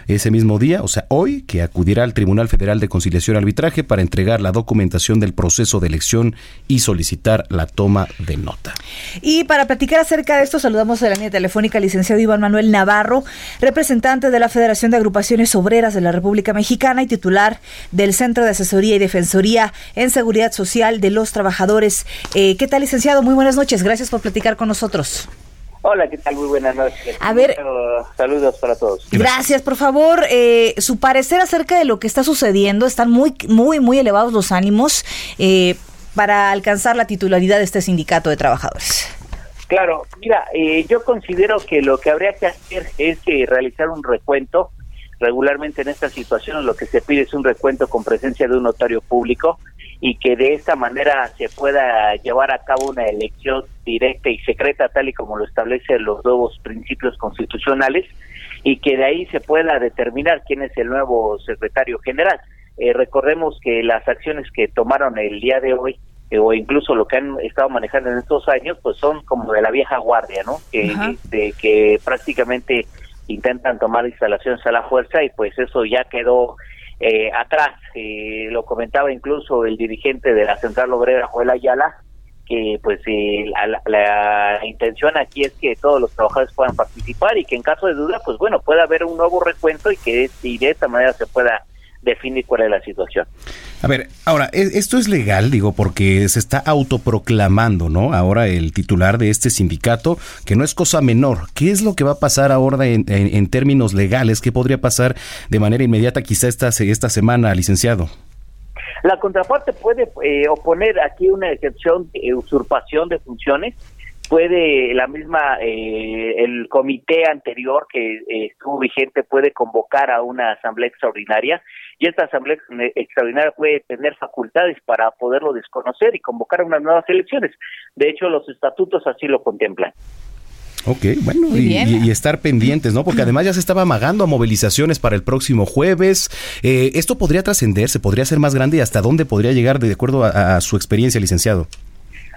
ese mismo día, o sea, hoy, que acudirá al Tribunal Federal de Conciliación y Arbitraje para entregar la documentación del proceso de elección y solicitar la toma de nota. Y para platicar acerca de esto, saludamos a la línea telefónica al licenciado Iván Manuel Navarro, representante de la Federación de Agrupaciones Obreras de la República Mexicana y titular del Centro de Asesoría y Defensoría en Seguridad Social de los Trabajadores. Eh, ¿Qué tal, licenciado? Muy buenas noches. Gracias por platicar con nosotros. Hola, ¿qué tal? Muy buenas noches. A ver- saludos para todos. Gracias, por favor. eh, su parecer acerca de lo que está sucediendo. Están muy, muy, muy elevados los ánimos eh, para alcanzar la titularidad de este sindicato de trabajadores. Claro, mira, eh, yo considero que lo que habría que hacer es eh, realizar un recuento. Regularmente en estas situaciones lo que se pide es un recuento con presencia de un notario público y que de esta manera se pueda llevar a cabo una elección directa y secreta tal y como lo establecen los nuevos principios constitucionales y que de ahí se pueda determinar quién es el nuevo secretario general. Eh, recordemos que las acciones que tomaron el día de hoy eh, o incluso lo que han estado manejando en estos años, pues son como de la vieja guardia, ¿no? Que, este, que prácticamente intentan tomar instalaciones a la fuerza y pues eso ya quedó eh, atrás. Eh, lo comentaba incluso el dirigente de la Central Obrera, Joel Ayala, que pues eh, la, la- intención aquí es que todos los trabajadores puedan participar y que en caso de duda, pues bueno, pueda haber un nuevo recuento y que y de esta manera se pueda definir cuál es la situación. A ver, ahora, ¿e- ¿esto es legal? Digo, porque se está autoproclamando, ¿no? Ahora el titular de este sindicato, que no es cosa menor. ¿Qué es lo que va a pasar ahora en, en- en términos legales? ¿Qué podría pasar de manera inmediata quizá esta, esta semana, licenciado? La contraparte puede eh, oponer aquí una excepción de usurpación de funciones. Puede la misma, eh, el comité anterior que eh, estuvo vigente puede convocar a una asamblea extraordinaria y esta asamblea ex- extraordinaria puede tener facultades para poderlo desconocer y convocar unas nuevas elecciones. De hecho, los estatutos así lo contemplan. Ok, bueno, y, bien. y- y estar pendientes, ¿no? Porque además ya se estaba amagando a movilizaciones para el próximo jueves. Eh, ¿Esto podría trascender? ¿Se podría hacer más grande? ¿Y hasta dónde podría llegar de acuerdo a, a su experiencia, licenciado?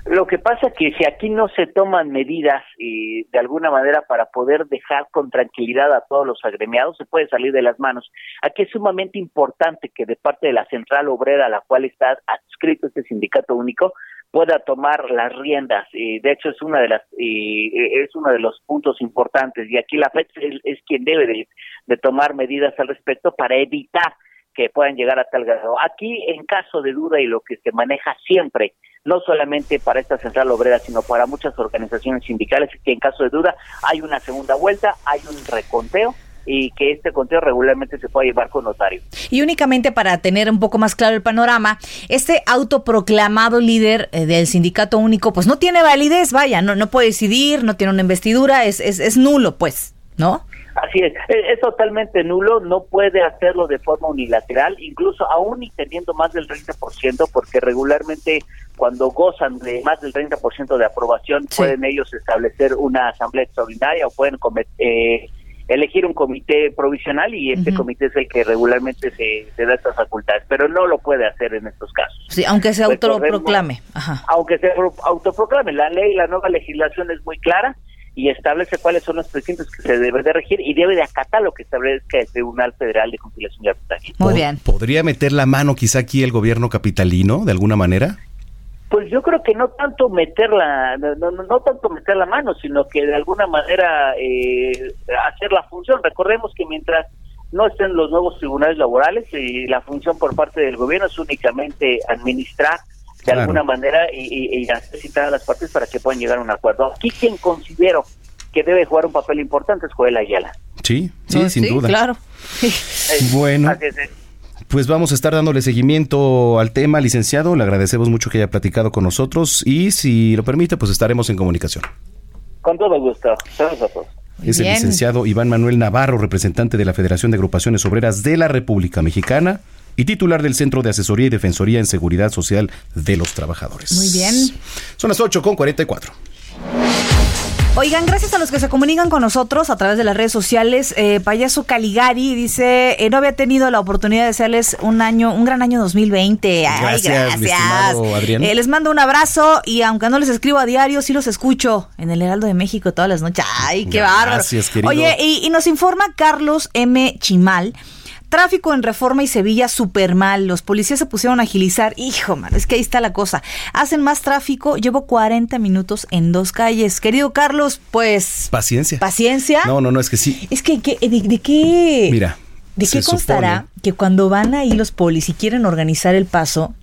Lo que pasa es que si aquí no se toman medidas eh, de alguna manera para poder dejar con tranquilidad a todos los agremiados, se puede salir de las manos. Aquí es sumamente importante que de parte de la central obrera a la cual está adscrito este sindicato único pueda tomar las riendas. Eh, de hecho, es una de las eh, es uno de los puntos importantes y aquí la FED es, quien debe de, de tomar medidas al respecto para evitar que puedan llegar a tal grado. Aquí, en caso de duda y lo que se maneja siempre, no solamente para esta central obrera, sino para muchas organizaciones sindicales, que en caso de duda hay una segunda vuelta, hay un reconteo y que este conteo regularmente se pueda llevar con notario. Y únicamente para tener un poco más claro el panorama, este autoproclamado líder eh, del sindicato único, pues no tiene validez, vaya, no, no puede decidir, no tiene una investidura, es, es, es nulo, pues, ¿no? Así es, es, es totalmente nulo, no puede hacerlo de forma unilateral, incluso aún y teniendo más del 30%, porque regularmente cuando gozan de más del 30% de aprobación, pueden ellos establecer una asamblea extraordinaria o pueden eh, elegir un comité provisional y este comité es el que regularmente se, se da estas facultades, pero no lo puede hacer en estos casos. Sí, aunque se autoproclame. Ajá. aunque se pro- autoproclame. La ley, la nueva legislación es muy clara y establece cuáles son los precintos que se debe de regir y debe de acatar lo que establezca el Tribunal Federal de Conciliación y Arbitraje. Muy bien. ¿Podría meter la mano quizá aquí el gobierno capitalino de alguna manera? Pues yo creo que no tanto meter la, no, no, no tanto meter la mano, sino que de alguna manera eh, hacer la función. Recordemos que mientras no estén los nuevos tribunales laborales y la función por parte del gobierno es únicamente administrar de Claro. alguna manera y, y, y hacer citar a las partes para que puedan llegar a un acuerdo. Aquí quien considero que debe jugar un papel importante es Joel Ayala. Sí, sí, No, sin duda. Claro. Bueno, Así es, pues vamos a estar dándole seguimiento al tema, licenciado. Le agradecemos mucho que haya platicado con nosotros y si lo permite, pues estaremos en comunicación. Con todo gusto. Saludos a todos. Es el licenciado Iván Manuel Navarro, representante de la Federación de Agrupaciones Obreras de la República Mexicana y titular del Centro de Asesoría y Defensoría en Seguridad Social de los Trabajadores. Muy bien. Son las 8 con 44. Oigan, gracias a los que se comunican con nosotros a través de las redes sociales. Eh, Payaso Caligari dice, eh, no había tenido la oportunidad de hacerles un año, un gran año 2020. Ay, Gracias, gracias. mi. Eh, les mando un abrazo y aunque no les escribo a diario, sí los escucho en el Heraldo de México todas las noches. Ay, qué bárbaro. Gracias, querido. Oye, y, y nos informa Carlos M. Chimal. Tráfico en Reforma y Sevilla súper mal. Los policías se pusieron a agilizar. Hijo, man, es que ahí está la cosa. Hacen más tráfico. Llevo 40 minutos en dos calles. Querido Carlos, pues Paciencia. paciencia. No, no, no, es que sí. Es que, que- de, de qué? Mira. ¿De qué constará supone- que cuando van ahí los polis y quieren organizar el paso,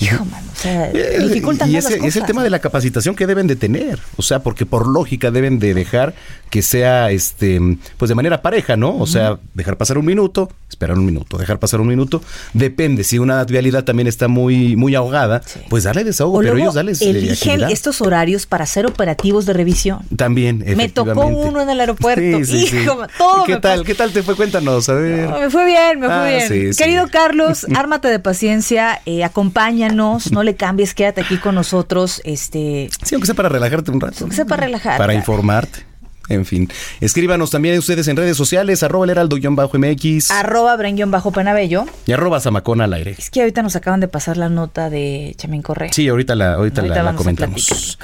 hijo, man, o sea, dificultan y ese las es el tema ¿no? de la capacitación que deben de tener, o sea, porque por lógica deben de dejar que sea, este, pues de manera pareja, ¿no? O sea, dejar pasar un minuto, esperar un minuto, dejar pasar un minuto, depende. Si una vialidad también está muy, muy ahogada, pues darle desahogo, O pero luego ellos darles eh, eligen agilidad. estos horarios para hacer operativos de revisión. También, Me tocó uno en el aeropuerto. Sí. Hijo, todo ¿Qué me tal? ¿Qué tal te fue? Cuéntanos, a ver. No, me fue bien, me fue Ah, bien. Querido Carlos, ármate de paciencia, eh, acompáñanos, no le cambies, quédate aquí con nosotros, este, Sí, aunque sea para relajarte un rato. que sepa relajar. Para informarte. En fin, escríbanos también ustedes en redes sociales, arroba el heraldo-mx Arroba bajo penabello. y arroba zamacón al aire. Es que ahorita nos acaban de pasar la nota de Chamín Correa. Sí, ahorita la, ahorita Ahorita la- la, comentamos.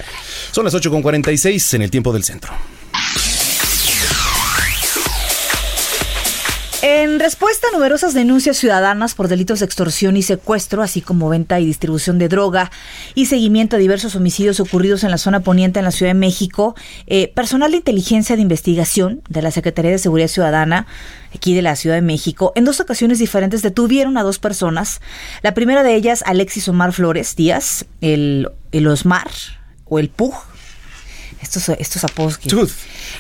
Son las 8.46 en el tiempo del centro. En respuesta a numerosas denuncias ciudadanas por delitos de extorsión y secuestro, así como venta y distribución de droga y seguimiento a diversos homicidios ocurridos en la zona poniente en la Ciudad de México, eh, personal de inteligencia de investigación de la Secretaría de Seguridad Ciudadana aquí de la Ciudad de México, en dos ocasiones diferentes detuvieron a dos personas. La primera de ellas, Alexis Omar Flores Díaz, el, el Osmar o el Pug. Estos, estos apodos que...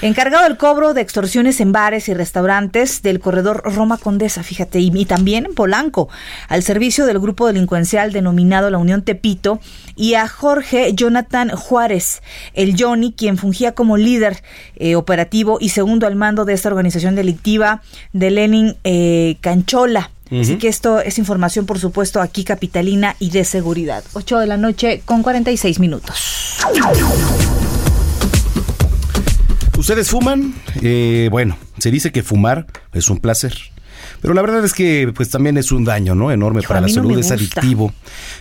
Encargado del cobro de extorsiones en bares y restaurantes del corredor Roma Condesa, fíjate, y, y también en Polanco, al servicio del grupo delincuencial denominado la Unión Tepito, y a Jorge Jonathan Juárez, el Johnny, quien fungía como líder eh, operativo y segundo al mando de esta organización delictiva de Lenin eh, Canchola. Así que esto es información, por supuesto, aquí capitalina y de seguridad. 8 de la noche con 46 minutos. ¿Ustedes fuman? Eh, bueno, se dice que fumar es un placer. Pero la verdad es que pues también es un daño, ¿no? Enorme para la no salud, es adictivo.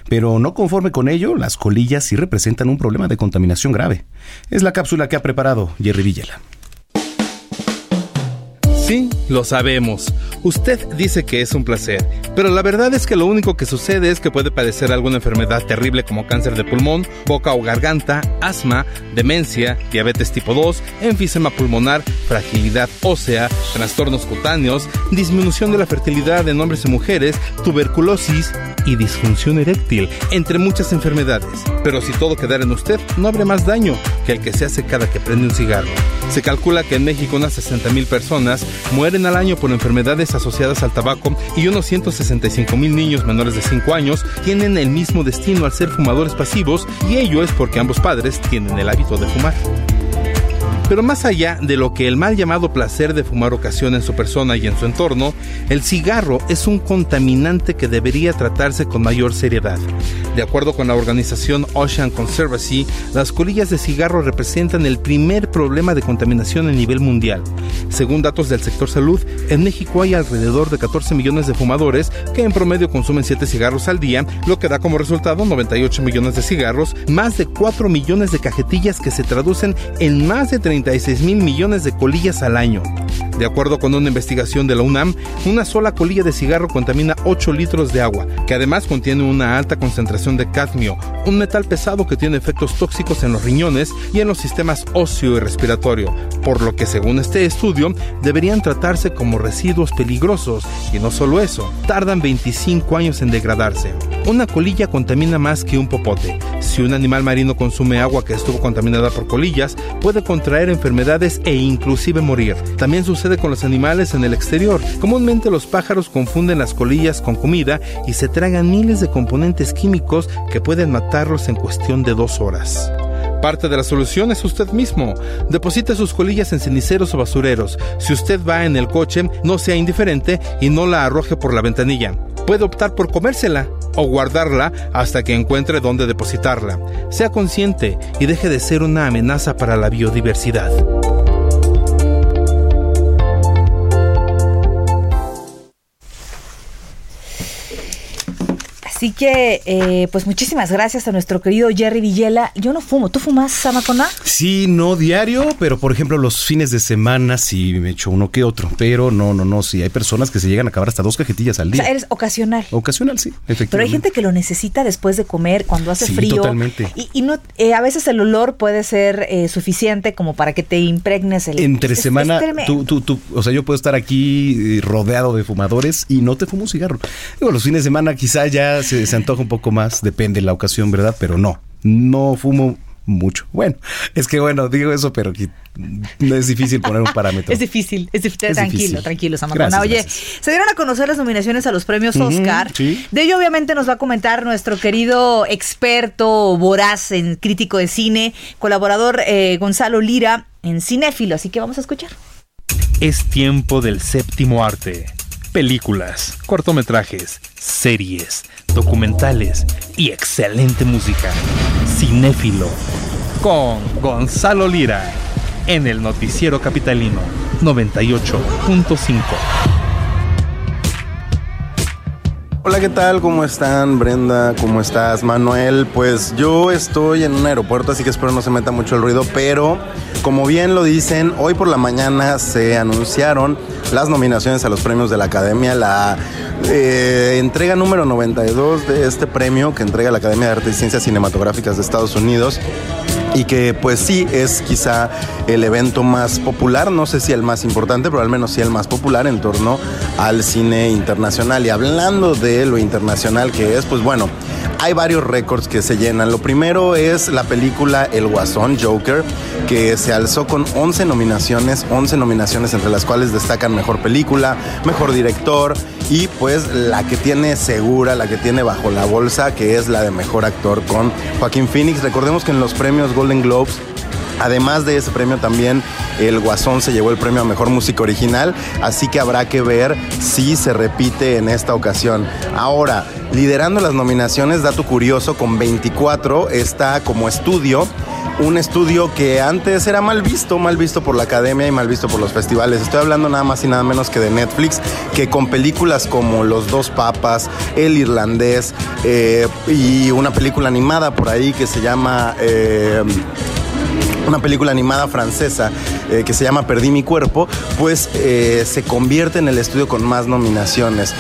Pero no conforme con ello, las colillas sí representan un problema de contaminación grave. Es la cápsula que ha preparado Jerry Villela. Sí, lo sabemos. Usted dice que es un placer, pero la verdad es que lo único que sucede es que puede padecer alguna enfermedad terrible como cáncer de pulmón, boca o garganta, asma, demencia, diabetes tipo 2, enfisema pulmonar, fragilidad ósea, trastornos cutáneos, disminución de la fertilidad en hombres y mujeres, tuberculosis y disfunción eréctil, entre muchas enfermedades. Pero si todo quedara en usted, no habrá más daño que el que se hace cada que prende un cigarro. Se calcula que en México unas 60 mil personas mueren al año por enfermedades asociadas al tabaco y unos 165 mil niños menores de 5 años tienen el mismo destino al ser fumadores pasivos y ello es porque ambos padres tienen el hábito de fumar. Pero más allá de lo que el mal llamado placer de fumar ocasiona en su persona y en su entorno, el cigarro es un contaminante que debería tratarse con mayor seriedad. De acuerdo con la organización Ocean Conservancy, las colillas de cigarro representan el primer problema de contaminación a nivel mundial. Según datos del sector salud, en México hay alrededor de 14 millones de fumadores que en promedio consumen 7 cigarros al día, lo que da como resultado 98 millones de cigarros, más de 4 millones de cajetillas que se traducen en más de 36 mil millones de colillas al año. De acuerdo con una investigación de la UNAM, una sola colilla de cigarro contamina 8 litros de agua, que además contiene una alta concentración de cadmio, un metal pesado que tiene efectos tóxicos en los riñones y en los sistemas óseo y respiratorio, por lo que según este estudio deberían tratarse como residuos peligrosos y no solo eso, tardan 25 años en degradarse. Una colilla contamina más que un popote. Si un animal marino consume agua que estuvo contaminada por colillas, puede contraer enfermedades e inclusive morir. También sucede con los animales en el exterior. Comúnmente los pájaros confunden las colillas con comida y se tragan miles de componentes químicos que pueden matarlos en cuestión de dos horas. Parte de la solución es usted mismo. Deposite sus colillas en ceniceros o basureros. Si usted va en el coche, no sea indiferente y no la arroje por la ventanilla. Puede optar por comérsela o guardarla hasta que encuentre dónde depositarla. Sea consciente y deje de ser una amenaza para la biodiversidad. Así que, eh, pues muchísimas gracias a nuestro querido Jerry Villela. Yo no fumo. ¿Tú fumas, Samacona? Sí, no diario, pero por ejemplo los fines de semana sí me echo uno que otro. Pero no, no, no, sí. Hay personas que se llegan a acabar hasta dos cajetillas al O día. sea, eres ocasional. Ocasional, sí, efectivamente. Pero hay gente que lo necesita después de comer, cuando hace Sí, frío. totalmente. Y, y no, eh, a veces el olor puede ser eh, suficiente como para que te impregnes el. Entre es- es semana, tú, tú, tú, o sea, yo puedo estar aquí eh, rodeado de fumadores y no te fumo un cigarro. Digo, los fines de semana quizá ya se, se antoja un poco más, depende de la ocasión, ¿verdad? Pero no, no fumo mucho. Bueno, es que bueno, digo eso, pero no es difícil poner un parámetro. Es difícil, es difícil. Es tranquilo, difícil. tranquilo. Gracias, Oye, gracias. se dieron a conocer las nominaciones a los premios Oscar. sí. De ello, obviamente, nos va a comentar nuestro querido experto voraz en crítico de cine, colaborador eh, Gonzalo Lira en Cinéfilo. Así que vamos a escuchar. Es tiempo del séptimo arte. Películas, cortometrajes, series, documentales y excelente música. Cinéfilo. Con Gonzalo Lira. En el Noticiero Capitalino 98.5. Hola, ¿qué tal? ¿Cómo están? Brenda, ¿cómo estás? Manuel, pues yo estoy en un aeropuerto, así que espero no se meta mucho el ruido, pero como bien lo dicen, hoy por la mañana se anunciaron las nominaciones a los premios de la Academia, la eh, entrega número 92 de este premio que entrega la Academia de Artes y Ciencias Cinematográficas de Estados Unidos y que pues sí es quizá el evento más popular, no sé si el más importante, pero al menos sí el más popular en torno al cine internacional. Y hablando de lo internacional que es, pues bueno, hay varios récords que se llenan. Lo primero es la película El Guasón, Joker, que se alzó con 11 nominaciones, 11 nominaciones entre las cuales destacan Mejor Película, Mejor Director y pues la que tiene segura, la que tiene bajo la bolsa, que es la de Mejor Actor con Joaquín Phoenix. Recordemos que en los premios Golden Globes Además de ese premio también el Guasón se llevó el premio a Mejor Música Original, así que habrá que ver si se repite en esta ocasión. Ahora, liderando las nominaciones, dato curioso, con 24 está como estudio un estudio que antes era mal visto, mal visto por la academia y mal visto por los festivales. Estoy hablando nada más y nada menos que de Netflix, que con películas como Los Dos Papas, El Irlandés eh, y una película animada por ahí que se llama... eh, una película animada francesa eh, que se llama Perdí mi cuerpo, pues eh, se convierte en el estudio con más nominaciones.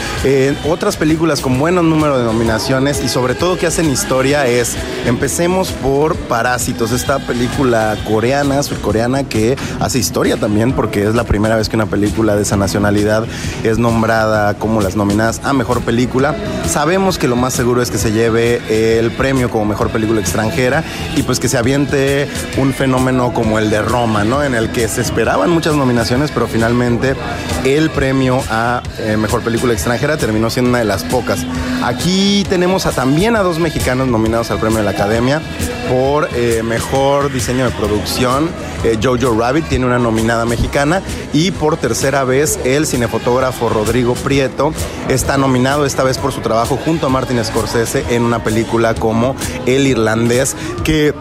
Otras películas con buen número de nominaciones y sobre todo que hacen historia es, empecemos por Parásitos, esta película coreana, surcoreana que hace historia también porque es la primera vez que una película de esa nacionalidad es nombrada como las nominadas a mejor película. Sabemos que lo más seguro es que se lleve el premio como mejor película extranjera y pues que se aviente un fenómeno como el de Roma, ¿no? En el que se esperaban muchas nominaciones, pero finalmente el premio a eh, mejor película extranjera terminó siendo una de las pocas. Aquí tenemos también a dos mexicanos nominados al premio de la Academia por eh, mejor diseño de producción. Eh, Jojo Rabbit tiene una nominada mexicana y por tercera vez el cinefotógrafo Rodrigo Prieto está nominado esta vez por su trabajo junto a Martin Scorsese en una película como El Irlandés que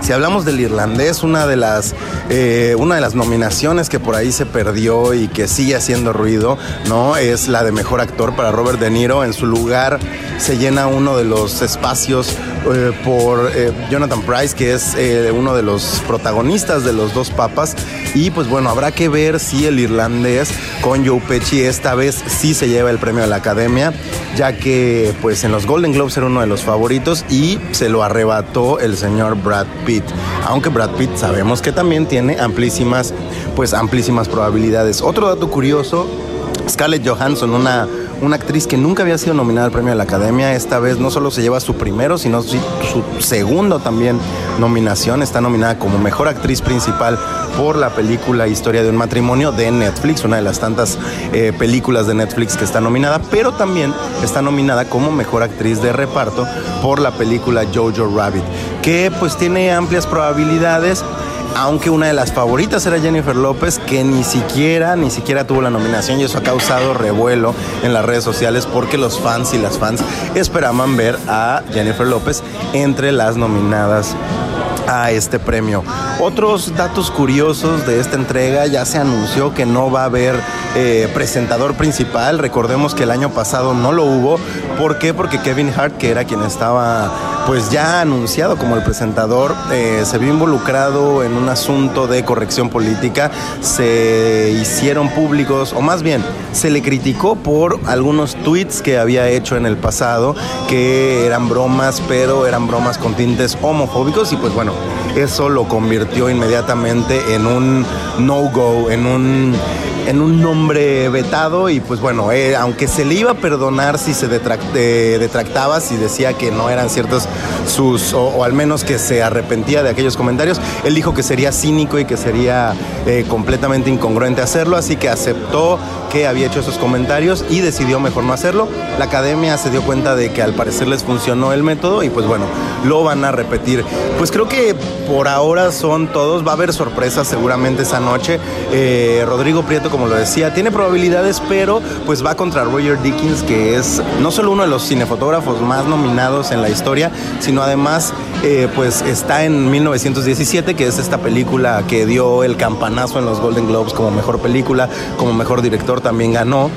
si hablamos del irlandés, una de las eh, una de las nominaciones que por ahí se perdió y que sigue haciendo ruido, ¿no? Es la de mejor actor para Robert De Niro. En su lugar se llena uno de los espacios eh, por eh, Jonathan Price, que es eh, uno de los protagonistas de los dos papas. Y pues bueno, habrá que ver si el irlandés con Joe Pesci esta vez sí se lleva el premio de la Academia, ya que pues en los Golden Globes era uno de los favoritos y se lo arrebató el señor Brad Pitt. Aunque Brad Pitt sabemos que también tiene amplísimas, pues amplísimas probabilidades. Otro dato curioso, Scarlett Johansson, una una actriz que nunca había sido nominada al premio de la Academia. Esta vez no solo se lleva su primero, sino su, segundo también nominación. Está nominada como mejor actriz principal por la película Historia de un matrimonio de Netflix, una de las tantas eh, películas de Netflix que está nominada, pero también está nominada como mejor actriz de reparto por la película Jojo Rabbit, que pues tiene amplias probabilidades aunque una de las favoritas era Jennifer López, que ni siquiera, ni siquiera tuvo la nominación y eso ha causado revuelo en las redes sociales porque los fans y las fans esperaban ver a Jennifer López entre las nominadas a este premio. Otros datos curiosos de esta entrega, ya se anunció que no va a haber eh, presentador principal, recordemos que el año pasado no lo hubo, ¿por qué? Porque Kevin Hart, que era quien estaba pues ya anunciado como el presentador, eh, se vio involucrado en un asunto de corrección política, se hicieron públicos, o más bien, se le criticó por algunos tweets que había hecho en el pasado, que eran bromas, pero eran bromas con tintes homofóbicos, y pues bueno, eso lo convirtió inmediatamente en un no-go, en un en un nombre vetado y pues bueno, eh, aunque se le iba a perdonar si se detract- eh, detractaba, si decía que no eran ciertos sus, o, o al menos que se arrepentía de aquellos comentarios, él dijo que sería cínico y que sería eh, completamente incongruente hacerlo, así que aceptó que había hecho esos comentarios y decidió mejor no hacerlo. La academia se dio cuenta de que al parecer les funcionó el método y pues bueno, lo van a repetir. Pues creo que por ahora son todos, va a haber sorpresas seguramente esa noche. Eh, Rodrigo Prieto, como lo decía, tiene probabilidades, pero pues va contra Roger Dickens, que es no solo uno de los cinefotógrafos más nominados en la historia, sino además eh, pues está en 1917, que es esta película que dio el campanazo en los Golden Globes como mejor película, como mejor director también ganó.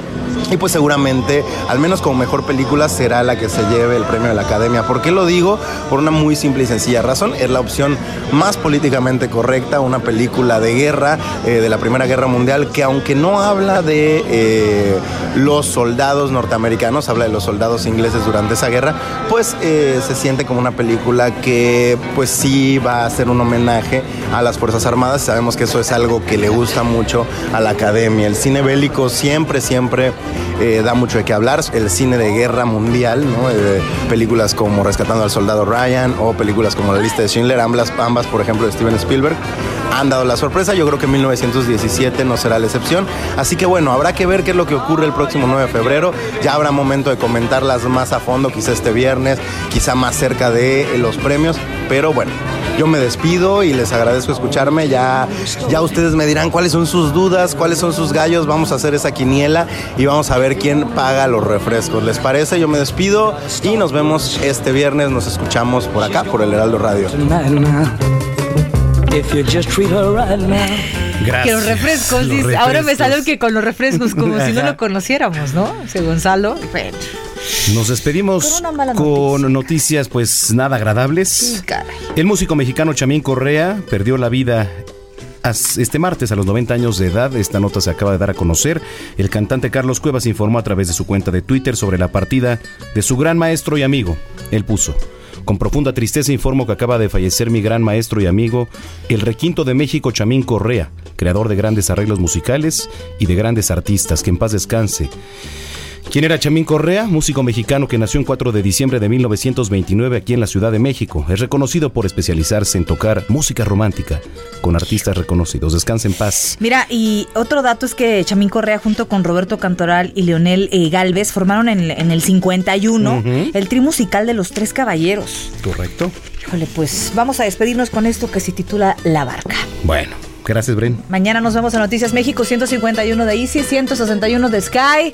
Y pues seguramente, al menos como mejor película, será la que se lleve el premio de la Academia. ¿Por qué lo digo? Por una muy simple y sencilla razón. Es la opción más políticamente correcta, una película de guerra, eh, de la Primera Guerra Mundial, que aunque no habla de eh, los soldados norteamericanos, habla de los soldados ingleses durante esa guerra, pues eh, se siente como una película que pues sí va a ser un homenaje a las Fuerzas Armadas. Sabemos que eso es algo que le gusta mucho a la Academia. El cine bélico siempre, siempre eh, da mucho de qué hablar. El cine de guerra mundial, ¿no? Eh, películas como Rescatando al Soldado Ryan o películas como La Lista de Schindler, ambas, ambas por ejemplo de Steven Spielberg, han dado la sorpresa. Yo creo que 1917 no será la excepción. Así que bueno, habrá que ver qué es lo que ocurre el próximo 9 de febrero. Ya habrá momento de comentarlas más a fondo, quizá este viernes, quizá más cerca de los premios. Pero bueno, yo me despido y les agradezco escucharme. Ya, ya ustedes me dirán cuáles son sus dudas, cuáles son sus gallos. Vamos a hacer esa quiniela y vamos a ver quién paga los refrescos. ¿Les parece? Yo me despido y nos vemos este viernes. Nos escuchamos por acá, por el Heraldo Radio. que los refrescos, Los dice. Ahora me salió que con los refrescos, como si no lo conociéramos, ¿no? Ese Gonzalo. Bueno, Nos despedimos Con noticias pues nada agradables. sí, caray. El músico mexicano Chamín Correa perdió la vida este martes a los 90 años de edad. Esta nota se acaba de dar a conocer. El cantante Carlos Cuevas informó a través de su cuenta de Twitter sobre la partida de su gran maestro y amigo. Él puso. Con profunda tristeza informo que acaba de fallecer mi gran maestro y amigo, el requinto de México Chamín Correa, creador de grandes arreglos musicales y de grandes artistas. Que en paz descanse. ¿Quién era Chamín Correa? Músico mexicano que nació el 4 de diciembre de 1929 aquí en la Ciudad de México. Es reconocido por especializarse en tocar música romántica con artistas reconocidos. Descansa en paz. Mira, y otro dato es que Chamín Correa junto con Roberto Cantoral y Leonel eh, Galvez formaron en, en el 51 Ujú. el tri musical de los Tres Caballeros. Correcto. Híjole, pues vamos a despedirnos con esto que se titula La Barca. Bueno, gracias, Bren. Mañana nos vemos en Noticias México 151 de Easy, 161 de Sky.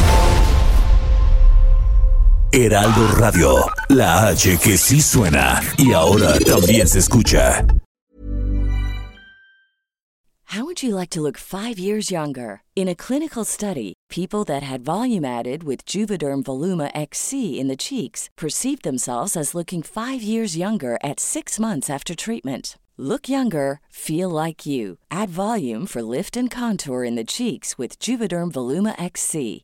Heraldo Radio, la H que sí suena y ahora también se escucha. How would you like to look five years younger? In a clinical study, people that had volume added with Juvederm Voluma XC in the cheeks perceived themselves as looking five years younger at six months after treatment. Look younger, feel like you. Add volume for lift and contour in the cheeks with Juvederm Voluma XC.